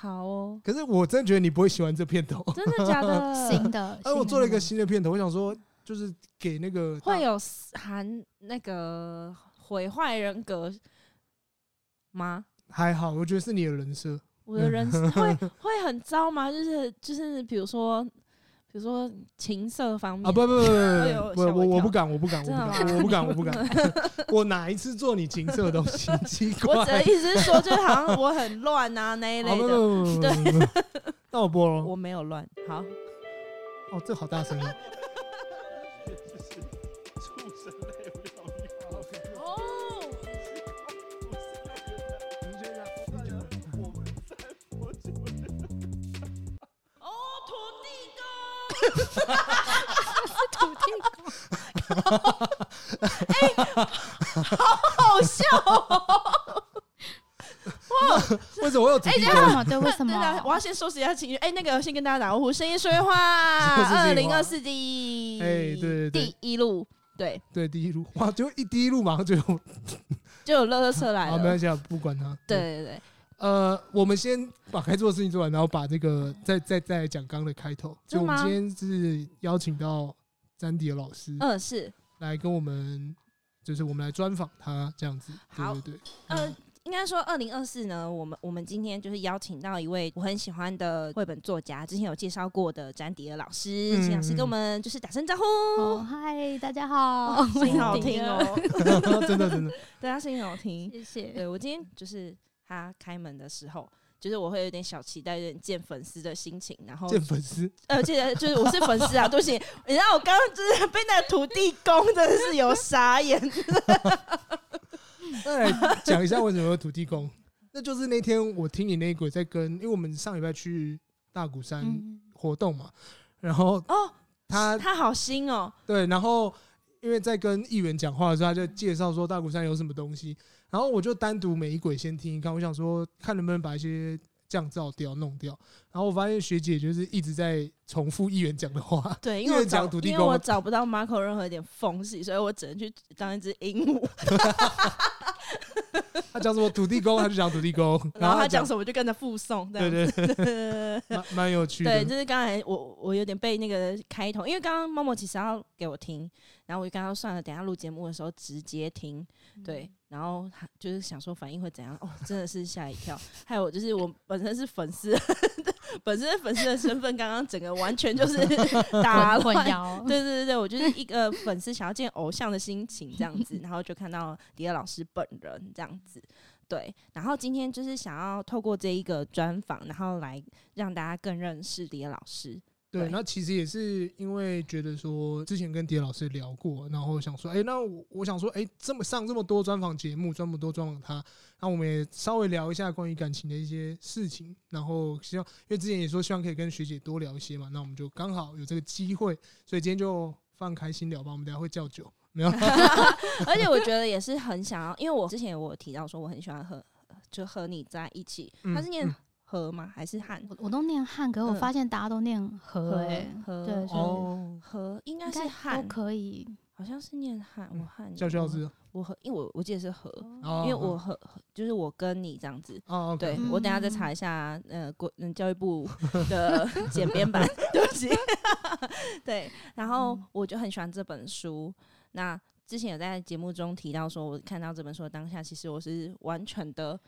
好哦，可是我真觉得你不会喜欢这片头，真的假的？新的，哎，我做了一个新的片头，我想说就是给那个会有含那个毁坏人格吗？还好，我觉得是你的人设，我的人设 会会很糟吗？就是就是，比如说。比如说情色方面啊，不不不不不，我我不敢，我不敢，我不敢，我不敢，我不敢 我哪一次做你情色的东西？奇怪，我的意思是说，就好像我很乱啊那一类的。对，那我播了，我没有乱。好，哦，这好大声音。是土地公，哎，好好笑哦！哇，为什么我有土地对，为什么？我要先收拾一下情绪。哎，那个先跟大家打个招呼，声音说话，二零二四第，哎，对对第一路，对对，第一路，哇，就一第一路马上就有就有乐乐车来了，没关系，不管他。对对对。呃，我们先把该做的事情做完，然后把这个再再再来讲刚的开头。就我们今天是邀请到詹迪尔老师，嗯，是来跟我们，就是我们来专访他这样子。好，对对对。呃，应该说二零二四呢，我们我们今天就是邀请到一位我很喜欢的绘本作家，之前有介绍过的詹迪尔老师，请老师跟我们就是打声招呼。哦，嗨，大家好，声音好听哦，真 的真的，对他声音好听，谢谢。对我今天就是。他开门的时候，就是我会有点小期待，有点见粉丝的心情。然后见粉丝，呃，记得就是我是粉丝啊，对不起。你知道我刚刚就是被那个土地公真的是有傻眼。那来讲一下为什么有土地公？那就是那天我听你那鬼在跟，因为我们上礼拜去大鼓山活动嘛，然后哦，他他好新哦，对，然后因为在跟议员讲话的时候，他就介绍说大鼓山有什么东西。然后我就单独每一轨先听一看，我想说看能不能把一些降噪掉弄掉。然后我发现学姐就是一直在重复议员讲的话，对，因为我找因为我找不到 Marco 任何一点缝隙，所以我只能去当一只鹦鹉。他讲什么土地公，他就讲土地公，然后他讲什么我就跟着附送，对对对，蛮蛮有趣的。对，就是刚才我我有点被那个开头，因为刚刚默默其实要给我听，然后我就刚刚算了，等下录节目的时候直接听，对。然后就是想说反应会怎样哦，真的是吓一跳。还有就是我本身是粉丝，本身粉丝的身份，刚刚整个完全就是 打乱。对对对对，我就是一个粉丝想要见偶像的心情这样子，然后就看到迪尔老师本人这样子。对，然后今天就是想要透过这一个专访，然后来让大家更认识迪尔老师。对，那其实也是因为觉得说，之前跟迪老师聊过，然后想说，哎，那我我想说，哎，这么上这么多专访节目，这么多专访他，那我们也稍微聊一下关于感情的一些事情，然后希望，因为之前也说希望可以跟学姐多聊一些嘛，那我们就刚好有这个机会，所以今天就放开心聊吧，我们等下会叫酒，没有？而且我觉得也是很想要，因为我之前我有提到说我很喜欢和就和你在一起，他是念。嗯和吗？还是汉？我我都念汉，可是我发现大家都念和哎。和对，哦，和应该是汉，可以，好像是念汉。我汉叫叫字，我和，因为我我记得是和，因为我和就是我跟你这样子。哦，对，我等下再查一下，呃，国嗯教育部的 简编版，对不起。对，然后我就很喜欢这本书。那之前有在节目中提到说，我看到这本书的当下，其实我是完全的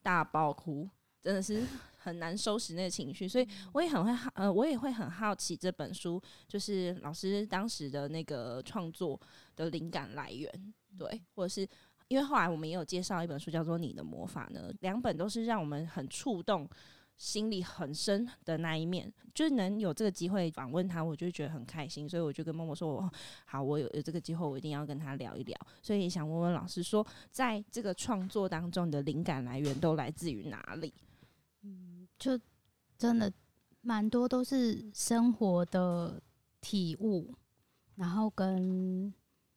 大爆哭。真的是很难收拾那个情绪，所以我也很会好，呃，我也会很好奇这本书，就是老师当时的那个创作的灵感来源，对，或者是因为后来我们也有介绍一本书叫做《你的魔法》呢，两本都是让我们很触动心里很深的那一面，就是能有这个机会访问他，我就觉得很开心。所以我就跟默默说：“我好，我有有这个机会，我一定要跟他聊一聊。”所以想问问老师说，在这个创作当中，你的灵感来源都来自于哪里？嗯，就真的蛮多都是生活的体悟，然后跟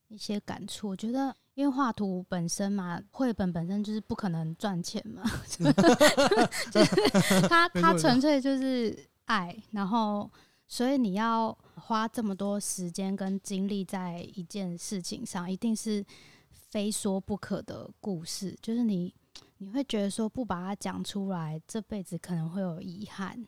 一些感触。我觉得。因为画图本身嘛，绘本本身就是不可能赚钱嘛，就是 它它纯粹就是爱，然后所以你要花这么多时间跟精力在一件事情上，一定是非说不可的故事。就是你你会觉得说不把它讲出来，这辈子可能会有遗憾，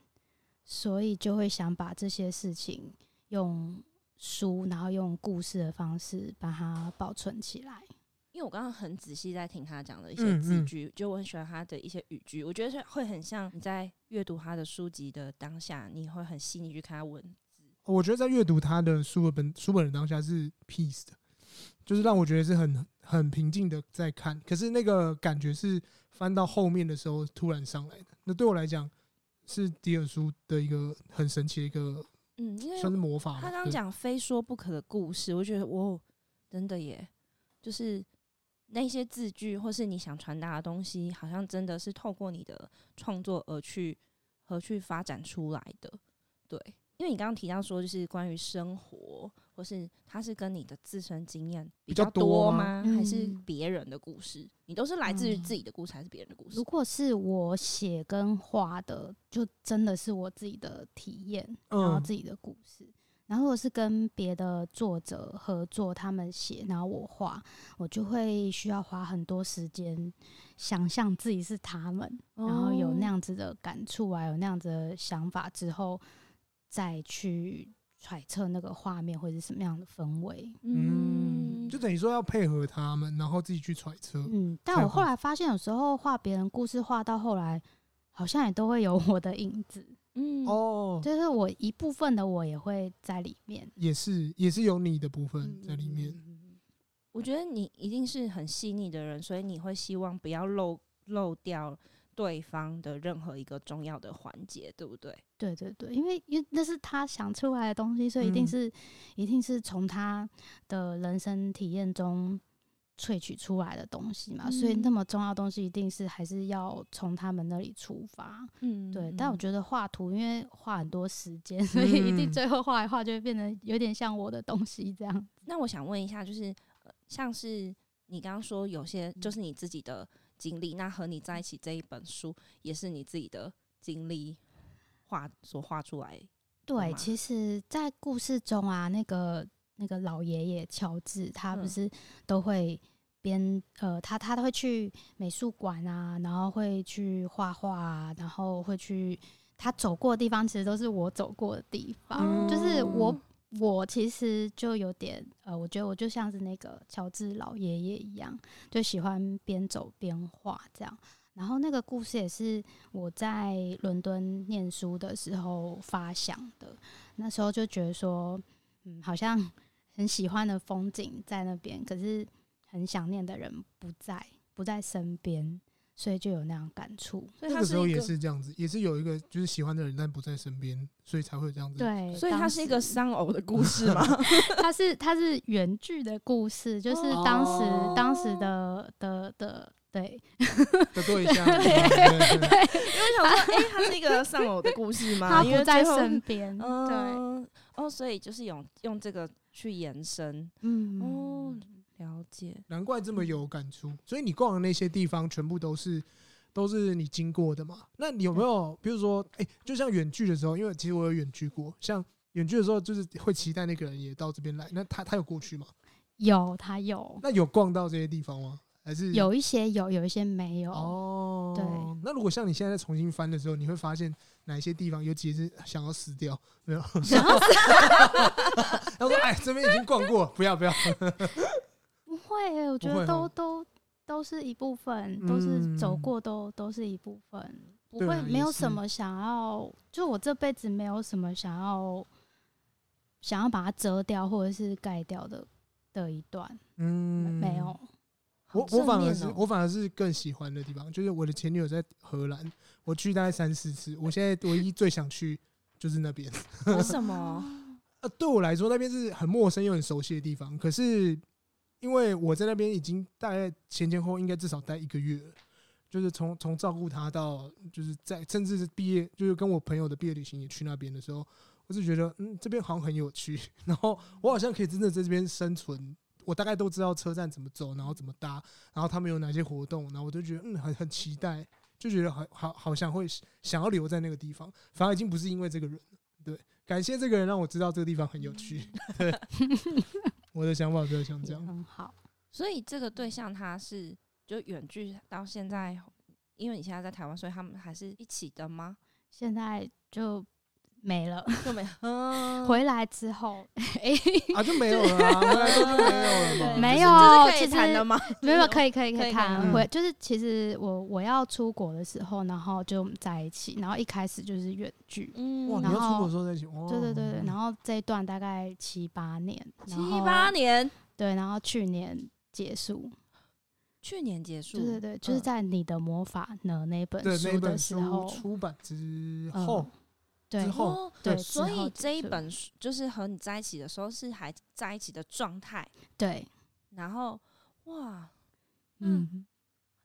所以就会想把这些事情用书，然后用故事的方式把它保存起来。因为我刚刚很仔细在听他讲的一些字句，嗯嗯，就我很喜欢他的一些语句，我觉得是会很像你在阅读他的书籍的当下，你会很细腻去看他文字。我觉得在阅读他的书本书本的当下是 peace 的，就是让我觉得是很很平静的在看。可是那个感觉是翻到后面的时候突然上来的。那对我来讲是迪尔书的一个很神奇的一个，嗯，因为算是魔法。他刚刚讲非说不可的故事，我觉得哦，真的耶，就是。那些字句，或是你想传达的东西，好像真的是透过你的创作而去和去发展出来的。对，因为你刚刚提到说，就是关于生活，或是它是跟你的自身经验比较多吗？还是别人的故事？你都是来自于自己的故事，还是别人的故事？如果是我写跟画的，就真的是我自己的体验，然后自己的故事。然后，如果是跟别的作者合作，他们写，然后我画，我就会需要花很多时间想象自己是他们，然后有那样子的感触啊，有那样子的想法之后，再去揣测那个画面会是什么样的氛围。嗯，就等于说要配合他们，然后自己去揣测。嗯，但我后来发现，有时候画别人故事画到后来，好像也都会有我的影子。嗯哦，就是我一部分的我也会在里面，也是也是有你的部分在里面。我觉得你一定是很细腻的人，所以你会希望不要漏漏掉对方的任何一个重要的环节，对不对？对对对，因为因为那是他想出来的东西，所以一定是、嗯、一定是从他的人生体验中。萃取出来的东西嘛，所以那么重要的东西一定是还是要从他们那里出发。嗯，对。但我觉得画图，因为花很多时间，所以一定最后画一画就会变得有点像我的东西这样。那我想问一下，就是像是你刚刚说有些就是你自己的经历，那和你在一起这一本书也是你自己的经历画所画出来。对，其实，在故事中啊，那个。那个老爷爷乔治，他不是都会边呃，他他都会去美术馆啊，然后会去画画啊，然后会去他走过的地方，其实都是我走过的地方。就是我我其实就有点呃，我觉得我就像是那个乔治老爷爷一样，就喜欢边走边画这样。然后那个故事也是我在伦敦念书的时候发想的，那时候就觉得说，嗯，好像。很喜欢的风景在那边，可是很想念的人不在，不在身边，所以就有那样感触。那个时候也是这样子，也是有一个就是喜欢的人但不在身边，所以才会这样子。对，所以它是一个丧偶的故事吗？它是它是原剧的故事，就是当时、哦、当时的的的对的对象。对，对因为想说，哎、欸，它是一个丧偶的故事吗？他不在身边，对。嗯哦，所以就是用用这个去延伸，嗯，哦，了解，难怪这么有感触。所以你逛的那些地方，全部都是都是你经过的嘛？那你有没有，比如说，哎、欸，就像远距的时候，因为其实我有远距过，像远距的时候，就是会期待那个人也到这边来。那他他有过去吗？有，他有。那有逛到这些地方吗？还是有一些有，有一些没有。哦，对。那如果像你现在在重新翻的时候，你会发现哪一些地方尤其是想要死掉？没有。想要死他说：“哎，这边已经逛过，不要不要。”不会、欸，我觉得都都都是一部分，都是走过都都是一部分，不会没有什么想要。就我这辈子没有什么想要想要把它遮掉或者是盖掉的的一段。嗯，没有。我我反而是哦我反而是更喜欢的地方，就是我的前女友在荷兰，我去大概三四次，我现在唯一最想去就是那边。为什么？呃，对我来说，那边是很陌生又很熟悉的地方。可是因为我在那边已经大概前前后后应该至少待一个月了，就是从从照顾他到就是在甚至是毕业，就是跟我朋友的毕业旅行也去那边的时候，我是觉得嗯这边好像很有趣，然后我好像可以真的在这边生存。我大概都知道车站怎么走，然后怎么搭，然后他们有哪些活动，然后我就觉得嗯很很期待，就觉得好好好像会想要留在那个地方。反而已经不是因为这个人了，对，感谢这个人让我知道这个地方很有趣。我的想法比较像这样。很好。所以这个对象他是就远距到现在，因为你现在在台湾，所以他们还是一起的吗？现在就没了。就没 嗯回来之后，哎、啊，就没有了啊，回来之后就没有了嘛。没这有，是可以其谈的吗？没有，可以，可以，可可以以谈。回就是，其实我我要出国的时候，然后就在一起，然后一开始就是远距，嗯哇，你然后要出国的时候在一起，对对对对。然后这一段大概七八年，七八年，对，然后去年结束，去年结束，对对对，就是嗯在你的魔法呢那本对那书的本书时候，出版之嗯后，对之，后哦，对所以这一本书就是和你在一起的时候是还在一起的状态，对，然后哇，嗯，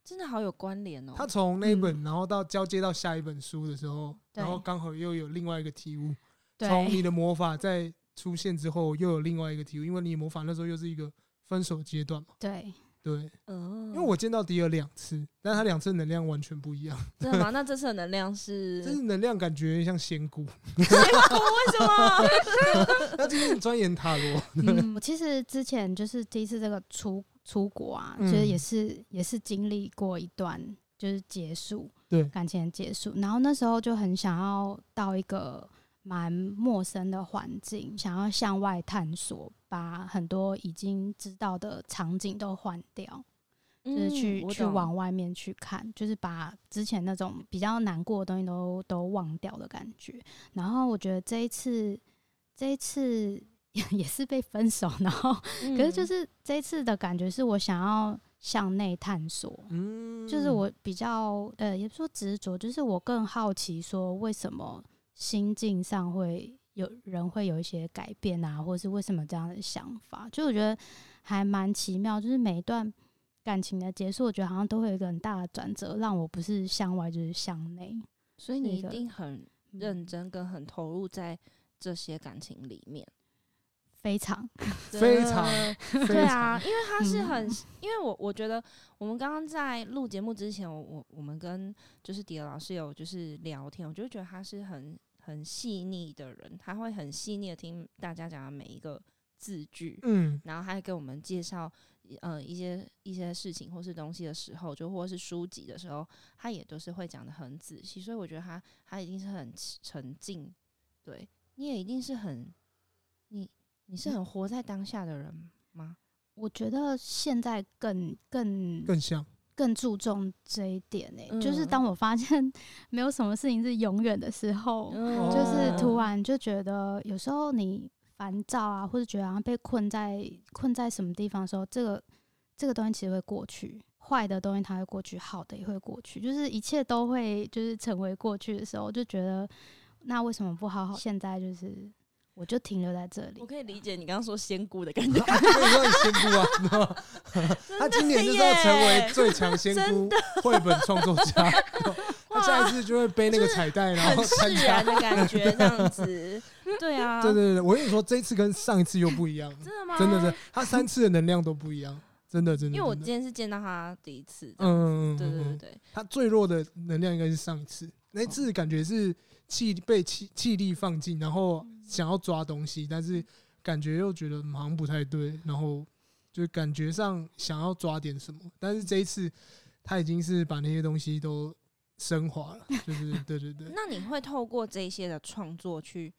真的好有关联哦。他从那本，然后到交接到下一本书的时候，对然后刚好又有另外一个体悟。对，从你的魔法在出现之后，又有另外一个体悟，因为你魔法那时候又是一个分手阶段嘛。对，对，嗯，因为我见到迪尔两次，但他两次能量完全不一样。真的吗？那这次的能量是这是能量感觉像 仙姑，为什么？他今天钻研塔罗。嗯，我其实之前就是第一次这个出出国啊，嗯其实也是也是经历过一段就是结束，对感情的结束，然后那时候就很想要到一个蛮陌生的环境，想要向外探索，把很多已经知道的场景都换掉。就是去、嗯去往外面去看，就是把之前那种比较难过的东西都都忘掉的感觉。然后我觉得这一次，这一次 也是被分手，然后、嗯可是就是这一次的感觉是我想要向内探索，嗯就是我比较呃，也不说执着，就是我更好奇说为什么心境上会有人会有一些改变啊，或是为什么这样的想法，就我觉得还蛮奇妙，就是每一段。感情的结束，我觉得好像都会有一个很大的转折，让我不是向外就是向内。所以你一定很认真跟很投入在这些感情里面，非常 非常 对啊，因为他是嗯。很，因为我我觉得我们刚刚在录节目之前，我我我们跟就是迪尔老师有就是聊天，我就觉得他是很很细腻的人，他会很细腻的听大家讲的每一个字句，嗯，然后还给我们介绍呃一些一些事情或是东西的时候，就或是书籍的时候，他也都是会讲的很仔细，所以我觉得他他一定是很沉静，对，你也一定是很你你是很活在当下的人吗？我觉得现在更更更像更注重这一点呢、嗯就是当我发现 没有什么事情是永远的时候，嗯。就是突然就觉得有时候你烦躁啊，或者觉得好像被困在困在什么地方的时候，这个这个东西其实会过去，坏的东西它会过去，好的也会过去，就是一切都会就是成为过去的时候，就觉得那为什么不好好现在就是我就停留在这里我。可以理解你刚刚说仙姑的感觉，所以说很仙姑啊，你知道吗？他今年就是要成为最强仙姑绘本创作家，他下一次就会背那个彩带，然后很参加释然。的感觉，这样子，对啊，对对对，我跟你说，这一次跟上一次又不一样，真的吗？真的是他三次的能量都不一样，真的真的。因为我今天是见到他第一次，嗯对对对嗯，对，他最弱的能量应该是上一次，那一次感觉是气被气气力放尽，然后想要抓东西，但是感觉又觉得好像不太对，然后就感觉上想要抓点什么，但是这一次他已经是把那些东西都升华了，就是 对对对，那你会透过这些的创作去，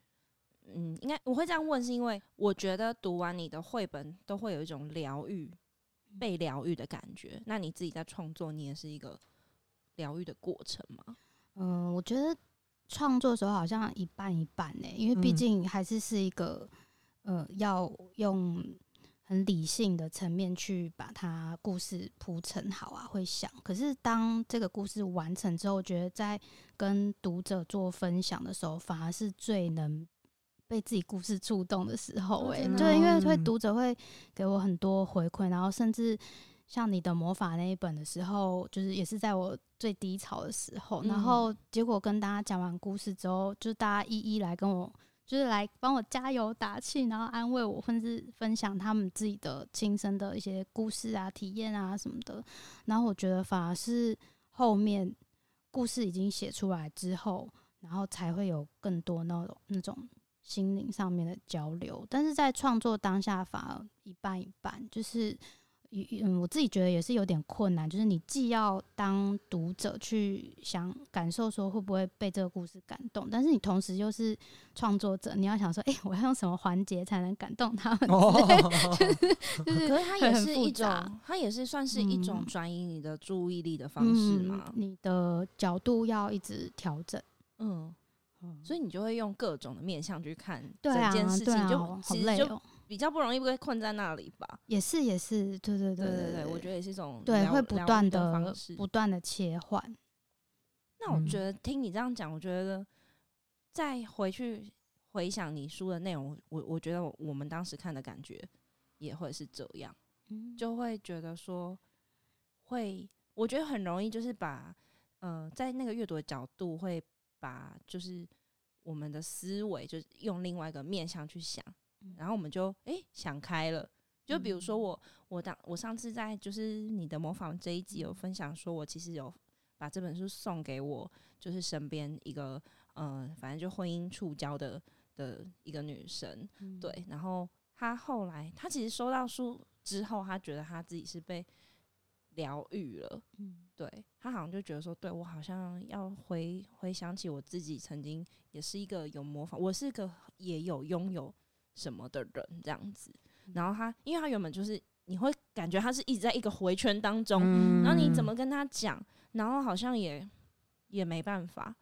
嗯，应该我会这样问，是因为我觉得读完你的绘本都会有一种疗愈、被疗愈的感觉。那你自己在创作，你也是一个疗愈的过程吗？嗯，我觉得创作的时候好像一半一半呢、因为毕嗯竟还是是一个、呃要用很理性的层面去把它故事铺陈好啊，会想。可是当这个故事完成之后，我觉得在跟读者做分享的时候，反而是最能被自己故事触动的时候，欸。诶，对，因为会读者会给我很多回馈，然后甚至像你的魔法那一本的时候，就是也是在我最低潮的时候，然后结果跟大家讲完故事之后，就大家一一来跟我。就是来帮我加油打气，然后安慰我，甚至分享他们自己的亲身的一些故事啊、体验啊什么的。然后我觉得反而是后面故事已经写出来之后，然后才会有更多那种那种心灵上面的交流。但是在创作当下，反而一半一半，就是。嗯，我自己觉得也是有点困难，就是你既要当读者去想感受说会不会被这个故事感动，但是你同时又是创作者，你要想说，哎、欸，我要用什么环节才能感动他们？就是，可是它也是一种，它也是算是一种转移你的注意力的方式嘛、嗯。你的角度要一直调整，嗯，所以你就会用各种的面向去看整件事情，就好累哦。比较不容易被困在那里吧，也是也是，对对对对对，对，我觉得也是一种对，会不断的不断的切换。那我觉得听你这样讲，我觉得再回去回想你书的内容，我我觉得我们当时看的感觉也会是这样，就会觉得说会，我觉得很容易就是把呃在那个阅读的角度会把就是我们的思维就是用另外一个面向去想。然后我们就诶、欸、想开了，就比如说我我当我上次在就是你的模仿这一集有分享说，我其实有把这本书送给我就是身边一个嗯、呃，反正就婚姻触礁的的一个女生，对，然后她后来她其实收到书之后，她觉得她自己是被疗愈了，对，她好像就觉得说，对我好像要回回想起我自己曾经也是一个有模仿，我是个也有拥有。什么的人这样子，然后他，因为他原本就是你会感觉他是一直在一个回圈当中，然后你怎么跟他讲，然后好像也也没办法，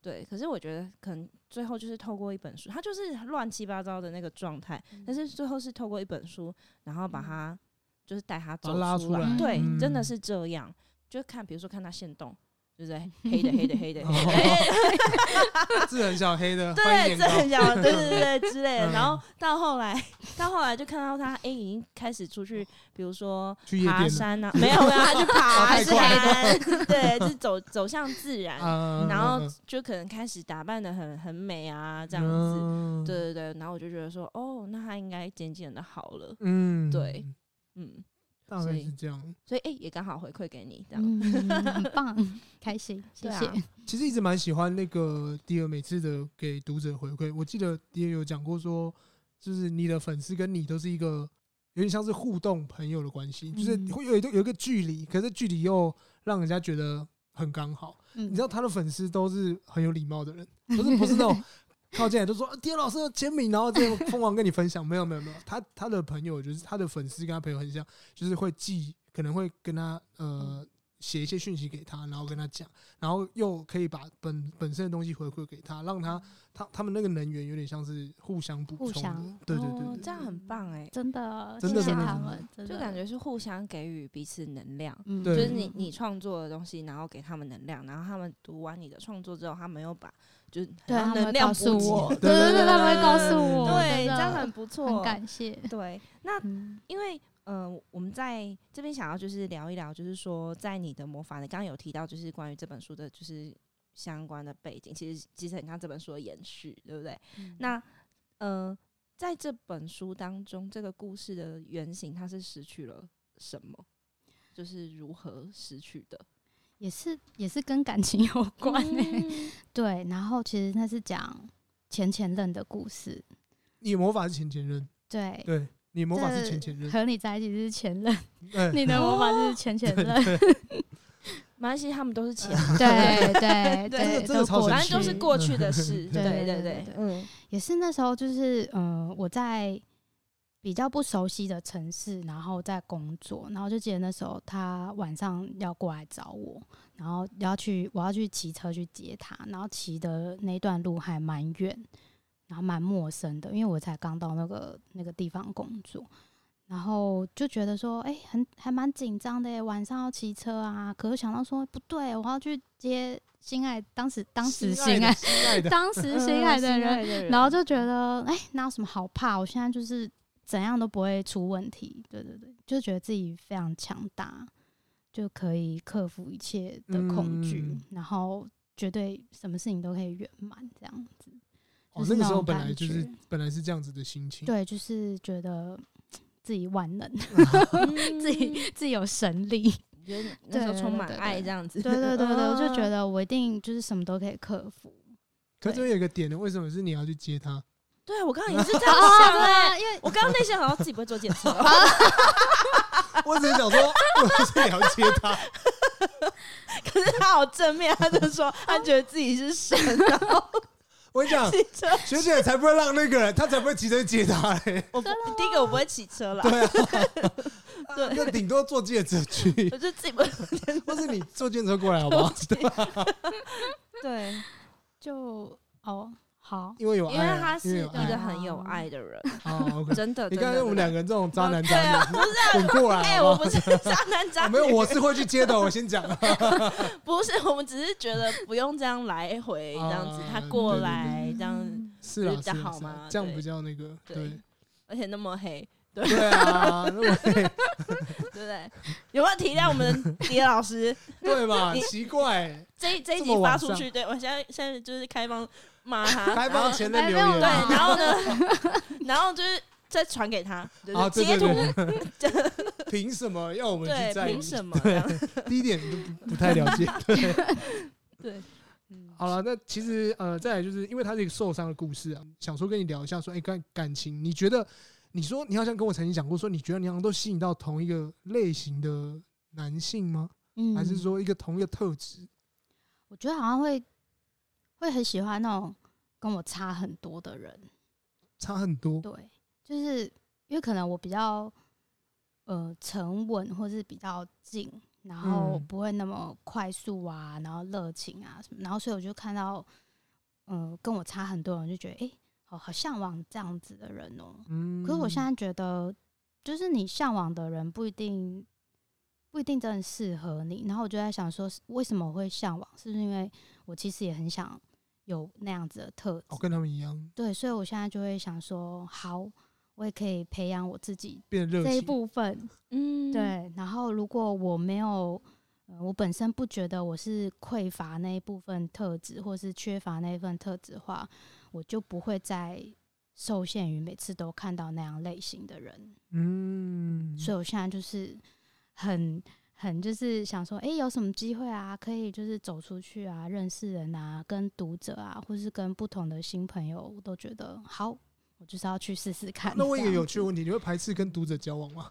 对。可是我觉得可能最后就是透过一本书，他就是乱七八糟的那个状态，但是最后是透过一本书，然后把他就是带他走出来，对，真的是这样，就看比如说看他现动。对不对？黑的黑的黑的。黑的，字 很小黑的，对，字很小，对对对之类的。然后到后来，到后来就看到他，哎，已经开始出去，比如说爬山啊，没有，没有他去爬山，对，就走走向自然，然后就可能开始打扮的很很美啊，这样子，对对对。然后我就觉得说，哦，那他应该渐渐的好了，嗯，对，嗯。大概是这样，所以哎、欸，也刚好回馈给你，这样、嗯、很棒，开心，谢谢。啊、其实一直蛮喜欢那个迪尔每次的给读者回馈。我记得迪尔有讲过说，就是你的粉丝跟你都是一个有点像是互动朋友的关系，就是会有一个有一个距离，可是距离又让人家觉得很刚好。你知道他的粉丝都是很有礼貌的人，不是不是那种。靠近来就说：“迪尔老师的签名，然后就疯狂跟你分享。”没有没有没有，他他的朋友就是他的粉丝，跟他朋友很像，就是会寄，可能会跟他呃。写一些讯息给他，然后跟他讲，然后又可以把本本身的东西回馈给他，让他他他们那个能源有点像是互相补充，互相。对对对，对，哦，这样很棒哎，真的，真的谢谢他们，就感觉是互相给予彼此能量，嗯，就是你你创作的东西，然后给他们能量，然后他们读完你的创作之后，他们又把就是能量补给，对对对，他们会告诉我，对，这样很不错，很感谢，对，那因为。嗯、呃，我们在这边想要就是聊一聊，就是说在你的魔法，你刚刚有提到就是关于这本书的，就是相关的背景，其实其实很像这本书的延续，对不对？嗯、那呃，在这本书当中，这个故事的原型它是失去了什么？就是如何失去的？也是也是跟感情有 关、欸嗯、对。然后其实那是讲前前任的故事。你魔法是前前任？对对。你魔法是前前任，和你在一起是前任，欸、你的魔法是前前任，没关系，他们都是前，对对对，都过，反正都是过去的事，对对对对，嗯，也是那时候就是，嗯、呃，我在比较不熟悉的城市，然后在工作，然后就记得那时候他晚上要过来找我，然后要去，我要去骑车去接他，然后骑的那段路还蛮远。然后蛮陌生的，因为我才刚到那个那个地方工作，然后就觉得说，哎、欸，很还蛮紧张的耶，晚上要骑车啊。可是想到说，不对，我要去接心爱，当时当时心爱，当时心爱的人，嗯、的人然后就觉得，哎、欸，哪有什么好怕？我现在就是怎样都不会出问题。对对对，就觉得自己非常强大，就可以克服一切的恐惧，嗯、然后绝对什么事情都可以圆满这样子。哦，那个时候本来就是本来是这样子的心情，对，就是觉得。自己万能，自己自己有神力，觉得那时候充满爱这样子。对对对对，我就 觉得我一定就是什么都可以克服。可是这边有一个点呢，为什么是你要去接他？对啊，我刚刚也是这样想的，因为我刚刚内心好像自己不会坐电车。我只是想说，我是你要接他，可是他好正面，他就说他觉得自己是神，然后。我跟你讲，学姐才不会让那个人，他才不会骑车接他嘞。我不第一个我不会骑车啦。对啊，对，那顶多坐计程车去。我就自己不，或是你坐计程车过来好不好？对，就哦。好，因为有爱，因为他是一个很有爱的人，真的。你看我们两个人这种渣男渣女，不是滚过来。哎，我不是渣男渣女，没有，我是会去接的。我先讲，不是，我们只是觉得不用这样来回这样子，他过来这样是比较好吗？这样比较那个对，而且那么黑，对啊，那么黑，对不对？有没有体谅我们的蝶老师？对吧？奇怪，这这一集发出去，对我现在现在就是开放。骂他，开放前的留言，对，然后呢，然后就是再传给他，截图，凭什么要我们去在意？凭什么？第一点都不不太了解，对，对，好了，那其实呃，再来就是因为他是一个受伤的故事啊，想说跟你聊一下，说哎，感感情，你觉得，你说你好像跟我曾经讲过，说你觉得你好像都吸引到同一个类型的男性吗？嗯，还是说一个同一个特质？我觉得好像会。会很喜欢那种跟我差很多的人，差很多。对，就是因为可能我比较呃沉稳，或是比较静，然后不会那么快速啊，然后热情啊什么，然后所以我就看到，嗯、呃，跟我差很多人，就觉得哎、欸，好好向往这样子的人哦、喔。嗯。可是我现在觉得，就是你向往的人不一定不一定真的适合你。然后我就在想说，为什么我会向往？是不是因为我其实也很想。有那样子的特质，哦，跟他们一样。对，所以我现在就会想说，好，我也可以培养我自己变这一部分。嗯，对。然后，如果我没有，呃，我本身不觉得我是匮乏那一部分特质，或是缺乏那一份特质的话，我就不会再受限于每次都看到那样类型的人。嗯，所以我现在就是很。很就是想说，哎、欸，有什么机会啊？可以就是走出去啊，认识人啊，跟读者啊，或是跟不同的新朋友，我都觉得好，我就是要去试试看。那我一个有趣的问题，你会排斥跟读者交往吗？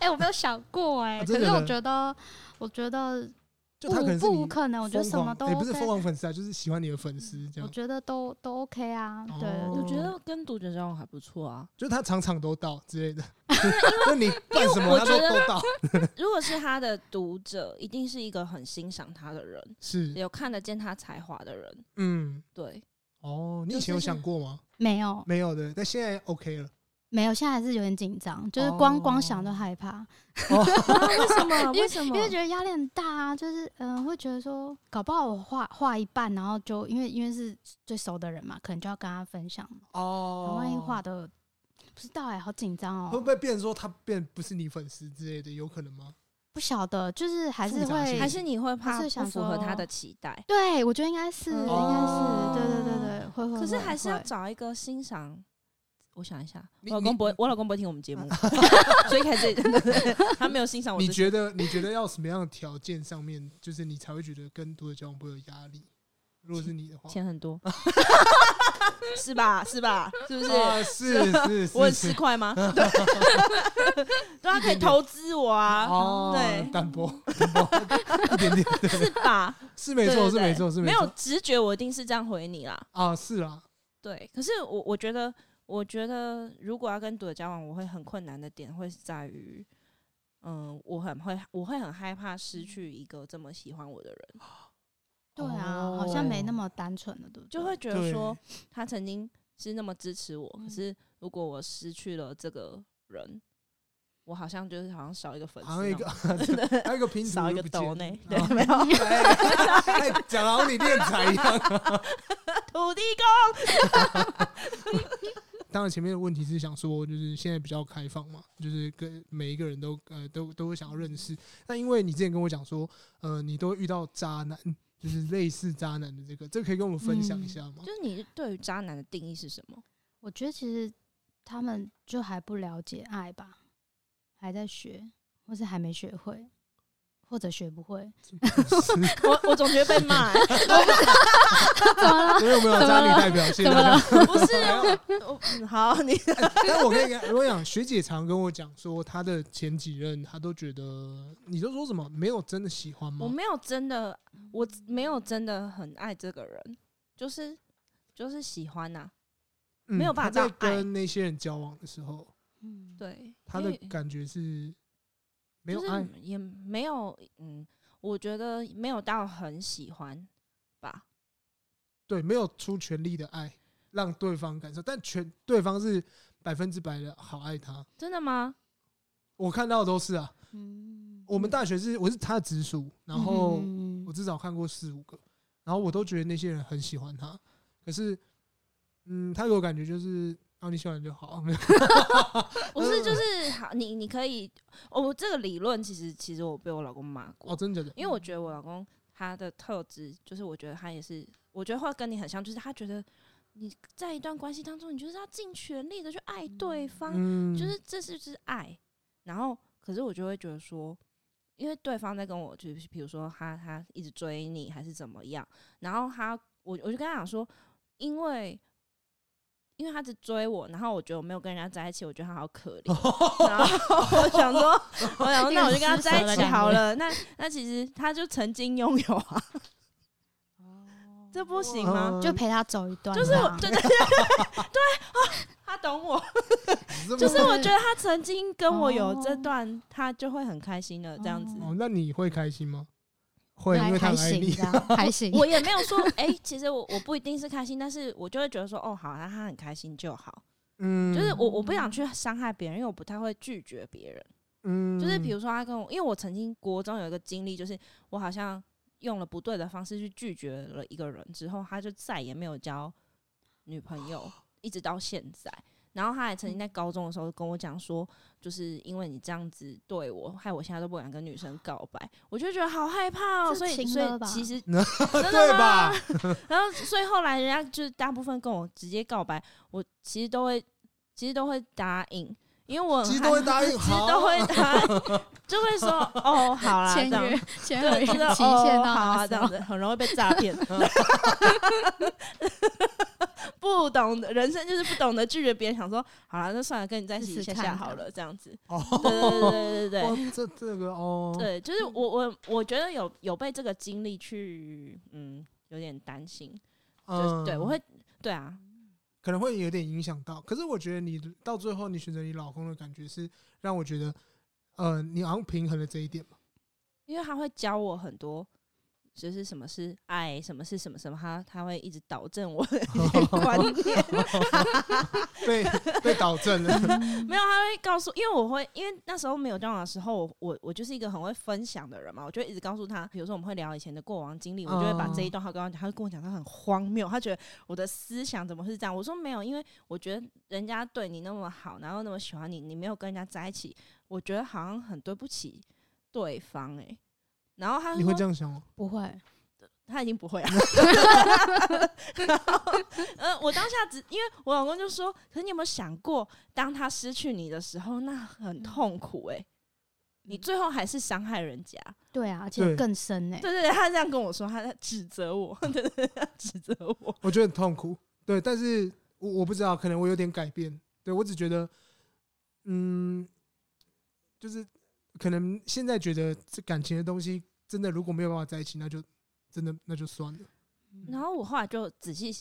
哎、欸，我没有想过哎、欸，啊、可是我觉得，我觉得。就他可能是不可能，我觉得什么都也、欸、不是疯狂粉丝啊，就是喜欢你的粉丝这样。我觉得都都 OK 啊，对，我觉得跟读者交往还不错啊，就是他场场都到之类的，因为你干什么他都都到。如果是他的读者，一定是一个很欣赏他的人，是有看得见他才华的人。嗯，对。哦，你以前有想过吗？没有，没有的，但现在 OK 了。没有，现在还是有点紧张，就是光光想都害怕。哦、为什么？为什么？因为觉得压力很大啊，就是嗯、呃，会觉得说，搞不好我画画一半，然后就因为因为是最熟的人嘛，可能就要跟他分享哦。万一画的不知道哎，好紧张哦。会不会变成说他变不是你粉丝之类的？有可能吗？不晓得，就是还是会，还是你会怕不符合他的期待？对，我觉得应该是，应该是，对对对对，会会。可是还是要找一个欣赏。我想一下，我老公不会，我老公不会听我们节目，所以开始，他没有欣赏我。你觉得？你觉得要什么样的条件上面，就是你才会觉得跟读者交往不会有压力？如果是你的话，钱很多，是吧？是吧？是不是？是是是，我很市侩吗？对，他可以投资我啊。哦，对，淡薄，淡薄，一点点，是吧？是没错，是没错，是。没有直觉，我一定是这样回你啦。啊，是啦，对。可是我我觉得。我觉得，如果要跟读者交往，我会很困难的点会是在于，嗯，我很会，我会很害怕失去一个这么喜欢我的人。对啊，好像没那么单纯了，对不对？就会觉得说，他曾经是那么支持我，可是如果我失去了这个人，我好像就是好像少一个粉丝，好像一个 对还有一个拼 图少一个就不见斗内，了对，没有哎，讲得好像你练财一样。土地公。当然，前面的问题是想说，就是现在比较开放嘛，就是跟每一个人都呃都都会想要认识。那因为你之前跟我讲说，呃，你都会遇到渣男，就是类似渣男的这个，这个可以跟我们分享一下吗？就是你对于渣男的定义是什么？我觉得其实他们就还不了解爱吧。还在学，或是还没学会，或者学不会。我我总觉得被骂、欸，怎么了？所以有没有渣女代表性？怎么了？不是、好，你。但我可以跟我讲，学姐常跟我讲说，她的前几任，她都觉得，你都说什么？没有真的喜欢吗？我没有真的，我没有真的很爱这个人，就是就是喜欢呐、没有办法在跟那些人交往的时候。嗯，对，他的感觉是没有爱，就是、也没有，嗯，我觉得没有到很喜欢吧。对，没有出全力的爱让对方感受，但全对方是百分之百的好爱他。真的吗？我看到的都是啊。嗯，我们大学是我是他的直属，然后我至少看过四五个，然后我都觉得那些人很喜欢他。可是，嗯，他给我感觉就是。然后你喜欢就好，不是就是好，你你可以，我这个理论其实其实我被我老公骂过哦，真的，因为我觉得我老公他的特质就是，我觉得他也是，我觉得会跟你很像，就是他觉得你在一段关系当中，你就是要尽全力的去爱对方，嗯，就是这是就是爱。然后，可是我就会觉得说，因为对方在跟我，就是比如说他他一直追你还是怎么样，然后他我我就跟他讲说，因为。因为他只追我，然后我觉得我没有跟人家在一起，我觉得他好可怜。然后我想说，我想说，那我就跟他在一起好了。那那其实他就曾经拥有啊，这不行吗？就陪他走一段，就是我对对 对对他懂我，就是我觉得他曾经跟我有这段，他就会很开心的这样子。哦，那你会开心吗？会，因为他还行，还行。我也没有说，哎、欸，其实我我不一定是开心，但是我就会觉得说，哦，好，那他很开心就好。嗯，就是我我不想去伤害别人，因为我不太会拒绝别人。嗯，就是比如说他跟我，因为我曾经国中有一个经历，就是我好像用了不对的方式去拒绝了一个人，之后他就再也没有交女朋友，一直到现在。然后他还曾经在高中的时候跟我讲说，就是因为你这样子对我，害我现在都不敢跟女生告白，我就觉得好害怕哦。所以，所以其实 真的吗？然后，所以后来人家就是大部分跟我直接告白，我其实都会，其实都会答应，因为我其实都会答应，其实都会答应，就会说 哦，好啦，签约，签约，期限到啊，这样子很容易被诈骗。不懂的人生就是不懂得拒绝别人，想说好了，那算了，跟你在一起下下好了，这样子。哦，对对对对对对，这这个哦，对，就是我我我觉得有有被这个经历去，嗯，有点担心。嗯，对，我会，对啊，可能会有点影响到。可是我觉得你到最后，你选择你老公的感觉是让我觉得，呃，你好像平衡了这一点嘛，因为他会教我很多。就是什么是爱，什么是什么什么，他他会一直导正我的 观念，被被导正了。没有，他会告诉，因为我会，因为那时候没有交往的时候，我我就是一个很会分享的人嘛，我就一直告诉他，比如说我们会聊以前的过往经历，我就会把这一段话跟他讲，他会跟我讲，他很荒谬，他觉得我的思想怎么是这样？我说没有，因为我觉得人家对你那么好，然后那么喜欢你，你没有跟人家在一起，我觉得好像很对不起对方，欸，诶。然后他说：“你会这样想吗？不会，他已经不会了。然后，呃，我当下只因为我老公就说：‘可是你有没有想过，当他失去你的时候，那很痛苦哎、欸，你最后还是伤害人家。’对啊，而且更深呢、欸。对对对，他这样跟我说，他在指责我，对对对，指责我。我觉得很痛苦。对，但是我我不知道，可能我有点改变。对我只觉得，嗯，就是。”可能现在觉得这感情的东西，真的如果没有办法在一起，那就真的那就算了。然后我后来就仔细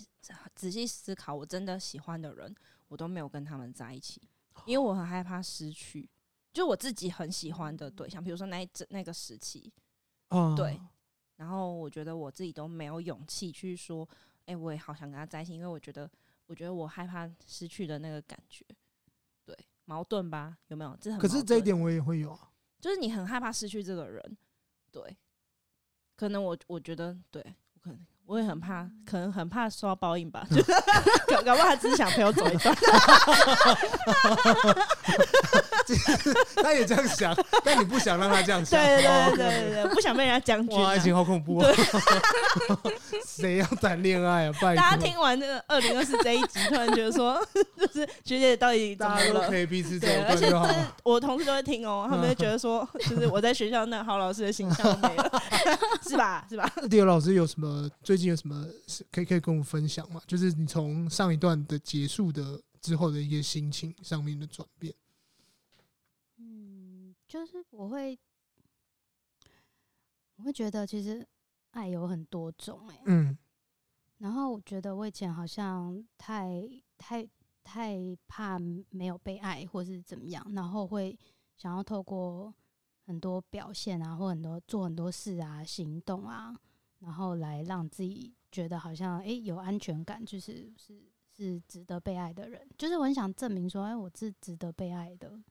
仔细思考，我真的喜欢的人，我都没有跟他们在一起，因为我很害怕失去。就我自己很喜欢的对象，比如说那一阵那个时期，对。然后我觉得我自己都没有勇气去说，哎，我也好想跟他在一起，因为我觉得我觉得我害怕失去的那个感觉，对，矛盾吧？有没有？这很可是这一点我也会有啊，就是你很害怕失去这个人，对，可能我我觉得对，我可能我也很怕，可能很怕受到报应吧，就 搞搞不好他只是想陪我走一段。他也这样想，但你不想让他这样想。对对对对对，不想被人家将军。哇，爱情好恐怖啊！谁要谈恋爱啊？拜托。大家听完这个二零二四这一集，突然觉得说，就是学姐到底怎么了？大家都可以彼此走。对，而且是我同事都会听哦，他们会觉得说，就是我在学校那好老师的形象没了，是吧？是吧？迪尔老师有什么最近有什么可以可以跟我们分享吗？就是你从上一段的结束的之后的一些心情上面的转变。就是我会，我会觉得其实爱有很多种哎、欸，嗯，然后我觉得我以前好像太太太怕没有被爱或是怎么样，然后会想要透过很多表现啊，或很多做很多事啊、行动啊，然后来让自己觉得好像哎、欸、有安全感，就是是是值得被爱的人，就是我很想证明说，哎、欸，我是值得被爱的。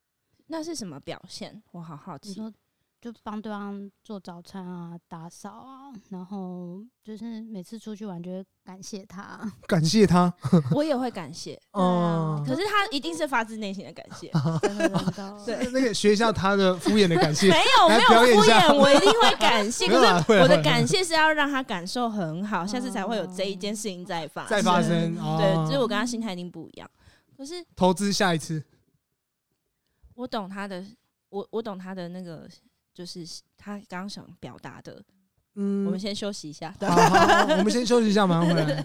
那是什么表现？我好好奇。你说，就帮对方做早餐啊，打扫啊，然后就是每次出去玩就会感谢他，感谢他，我也会感谢。哦，可是他一定是发自内心的感谢。对，那个学一下他的敷衍的感谢，没有没有敷衍，我一定会感谢。可是我的感谢是要让他感受很好，下次才会有这一件事情再发再发生。对，就是我跟他心态一定不一样。可是投资下一次。我懂他的，我我懂他的那个，就是他刚刚想表达的。嗯，我们先休息一下。好，好，好，我们先休息一下，马上回来。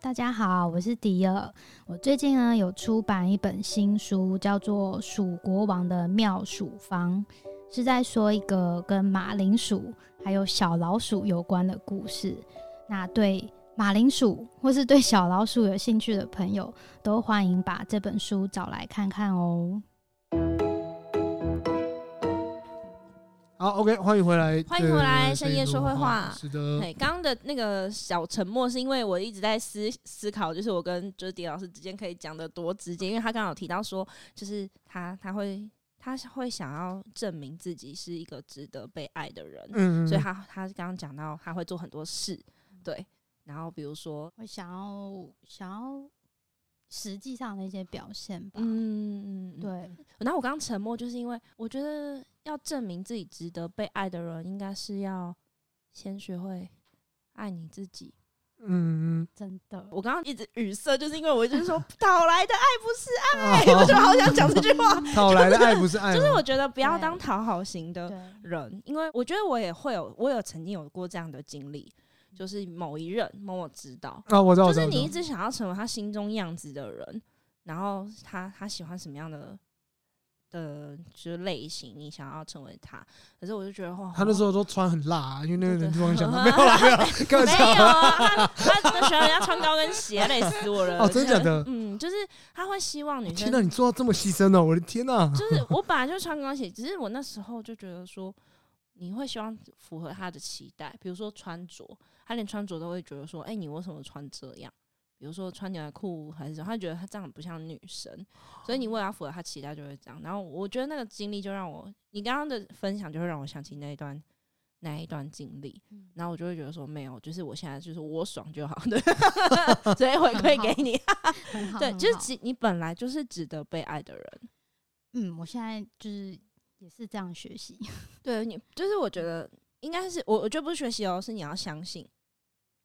大家好，我是迪尔。我最近呢有出版一本新书，叫做《鼠国王的妙鼠方》，是在说一个跟马铃薯还有小老鼠有关的故事。那对。马铃薯或是对小老鼠有兴趣的朋友，都欢迎把这本书找来看看哦。好，OK，欢迎回来，欢迎回来，深夜说会话。是的，对，刚刚的那个小沉默是因为我一直在思思考，就是我跟就是迪老师之间可以讲的多直接，因为他刚刚有提到说，就是他他会他会想要证明自己是一个值得被爱的人，嗯，所以他他刚刚讲到他会做很多事，对。然后，比如说，会想要想要实际上的一些表现吧。嗯嗯，对。然后我刚刚沉默，就是因为我觉得要证明自己值得被爱的人，应该是要先学会爱你自己。嗯嗯，真的。我刚刚一直语塞，就是因为我就是说 讨来的爱不是爱，我就好想讲这句话。讨来的爱不是爱，就是我觉得不要当讨好型的人，因为我觉得我也会有，我有曾经有过这样的经历。就是某一任，某某指导啊，我知道，就是你一直想要成为他心中样子的人，然后他他喜欢什么样的的就是类型，你想要成为他。可是我就觉得哇，他那时候都穿很辣，啊，因为那个人装想没有啦，没有啦，没有，他他都喜欢人家穿高跟鞋，累死我了。哦，真的假的？嗯，就是他会希望女生。天哪，你做到这么牺牲呢？我的天哪！就是我本来就穿高跟鞋，只是我那时候就觉得说，你会希望符合他的期待，比如说穿着。他连穿着都会觉得说：“哎、欸，你为什么穿这样？比如说穿牛仔裤还是什么？他觉得他这样不像女生，所以你为了符合他期待就会这样。然后我觉得那个经历就让我，你刚刚的分享就会让我想起那一段那一段经历。然后我就会觉得说，没有，就是我现在就是我爽就好，对，所以回馈给你。对，就是你本来就是值得被爱的人。嗯，我现在就是也是这样学习。对你，就是我觉得应该是我，我觉得不是学习哦，是你要相信。”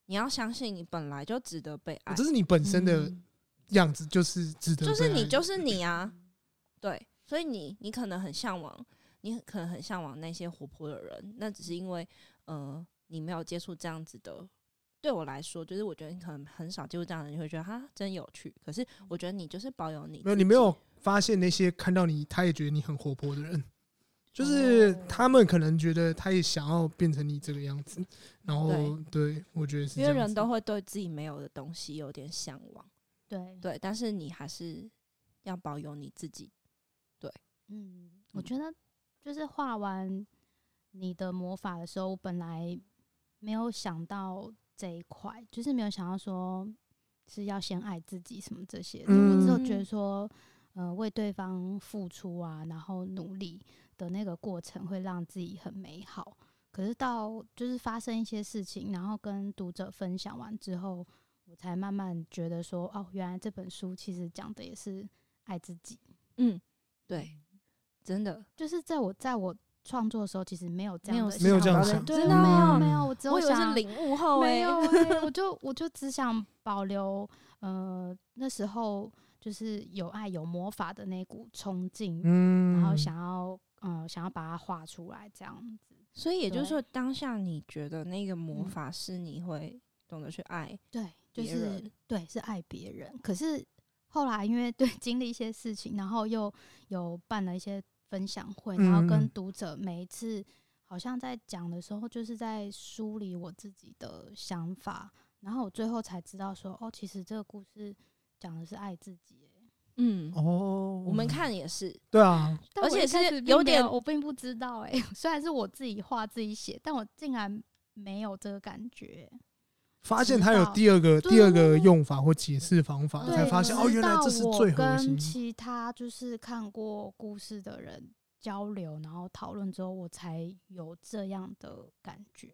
你要相信，你本来就值得被爱。这是你本身的样子，就是值得。就是你，就是你啊！对，所以你，你可能很向往，你可能很向往那些活泼的人，那只是因为，呃，你没有接触这样子的。对我来说，就是我觉得你可能很少接触这样的人，你会觉得他真有趣。可是，我觉得你就是保有你。没有，你没有发现那些看到你，他也觉得你很活泼的人。就是他们可能觉得他也想要变成你这个样子，然后对，对我觉得是，因为人都会对自己没有的东西有点向往，对。对，但是你还是要保有你自己，对，嗯，我觉得就是画完你的魔法的时候，我本来没有想到这一块，就是没有想到说是要先爱自己什么这些我只有觉得说，呃，为对方付出啊，然后努力的那个过程会让自己很美好。可是到就是发生一些事情，然后跟读者分享完之后，我才慢慢觉得说，哦，原来这本书其实讲的也是爱自己。嗯，对，真的，就是在我在我创作的时候，其实没有这样的没有这样想法想对，真没有的没有，我只 有想领悟后哎、没有欸，我就我就只想保留呃那时候就是有爱有魔法的那股冲劲，嗯，然后想要呃想要把它画出来这样子。所以也就是说，当下你觉得那个魔嗯法是你会懂得去爱，对，就是对是爱别人。可是后来因为 对经历一些事情，然后又有办了一些分享会，然后嗯跟读者每一次好像在讲的时候，就是在梳理我自己的想法，然后我最后才知道说，哦，其实这个故事讲的是爱自己欸。嗯，哦，我们看也是，对啊，而且是有点我并不知道哎、虽然是我自己画自己写，但我竟然没有这个感觉。发现它有第二个第二个用法或解释方法，对才发现哦，原来这是最核直到我跟心。其他就是看过故事的人交流，然后讨论之后，我才有这样的感觉。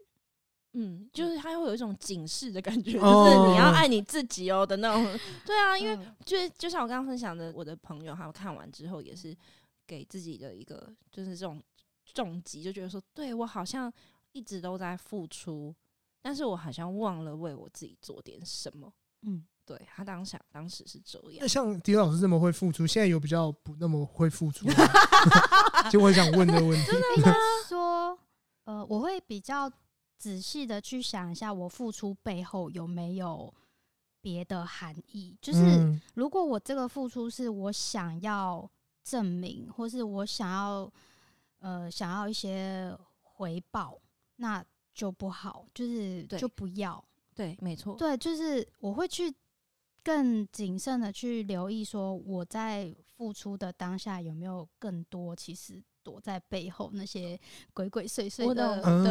嗯，就是他会有一种警示的感觉，哦 就是你要爱你自己哦的那种。对啊，因为就是就像我刚刚分享的，我的朋友他们看完之后也是给自己的一个就是这种重击，就觉得说，对我好像一直都在付出，但是我好像忘了为我自己做点什么。嗯，对他当下当时是这样那样，像迪老师这么会付出，现在有比较不那么会付出吗？就我想问的问题。真的吗说，呃，我会比较仔细的去想一下，我付出背后有没有别的含义。就是嗯如果我这个付出是我想要证明，或是我想要呃想要一些回报，那就不好，就是对就不要。对，没错，对，就是我会去更谨慎的去留意，说我在付出的当下有没有更多其实躲在背后那些鬼鬼祟祟的的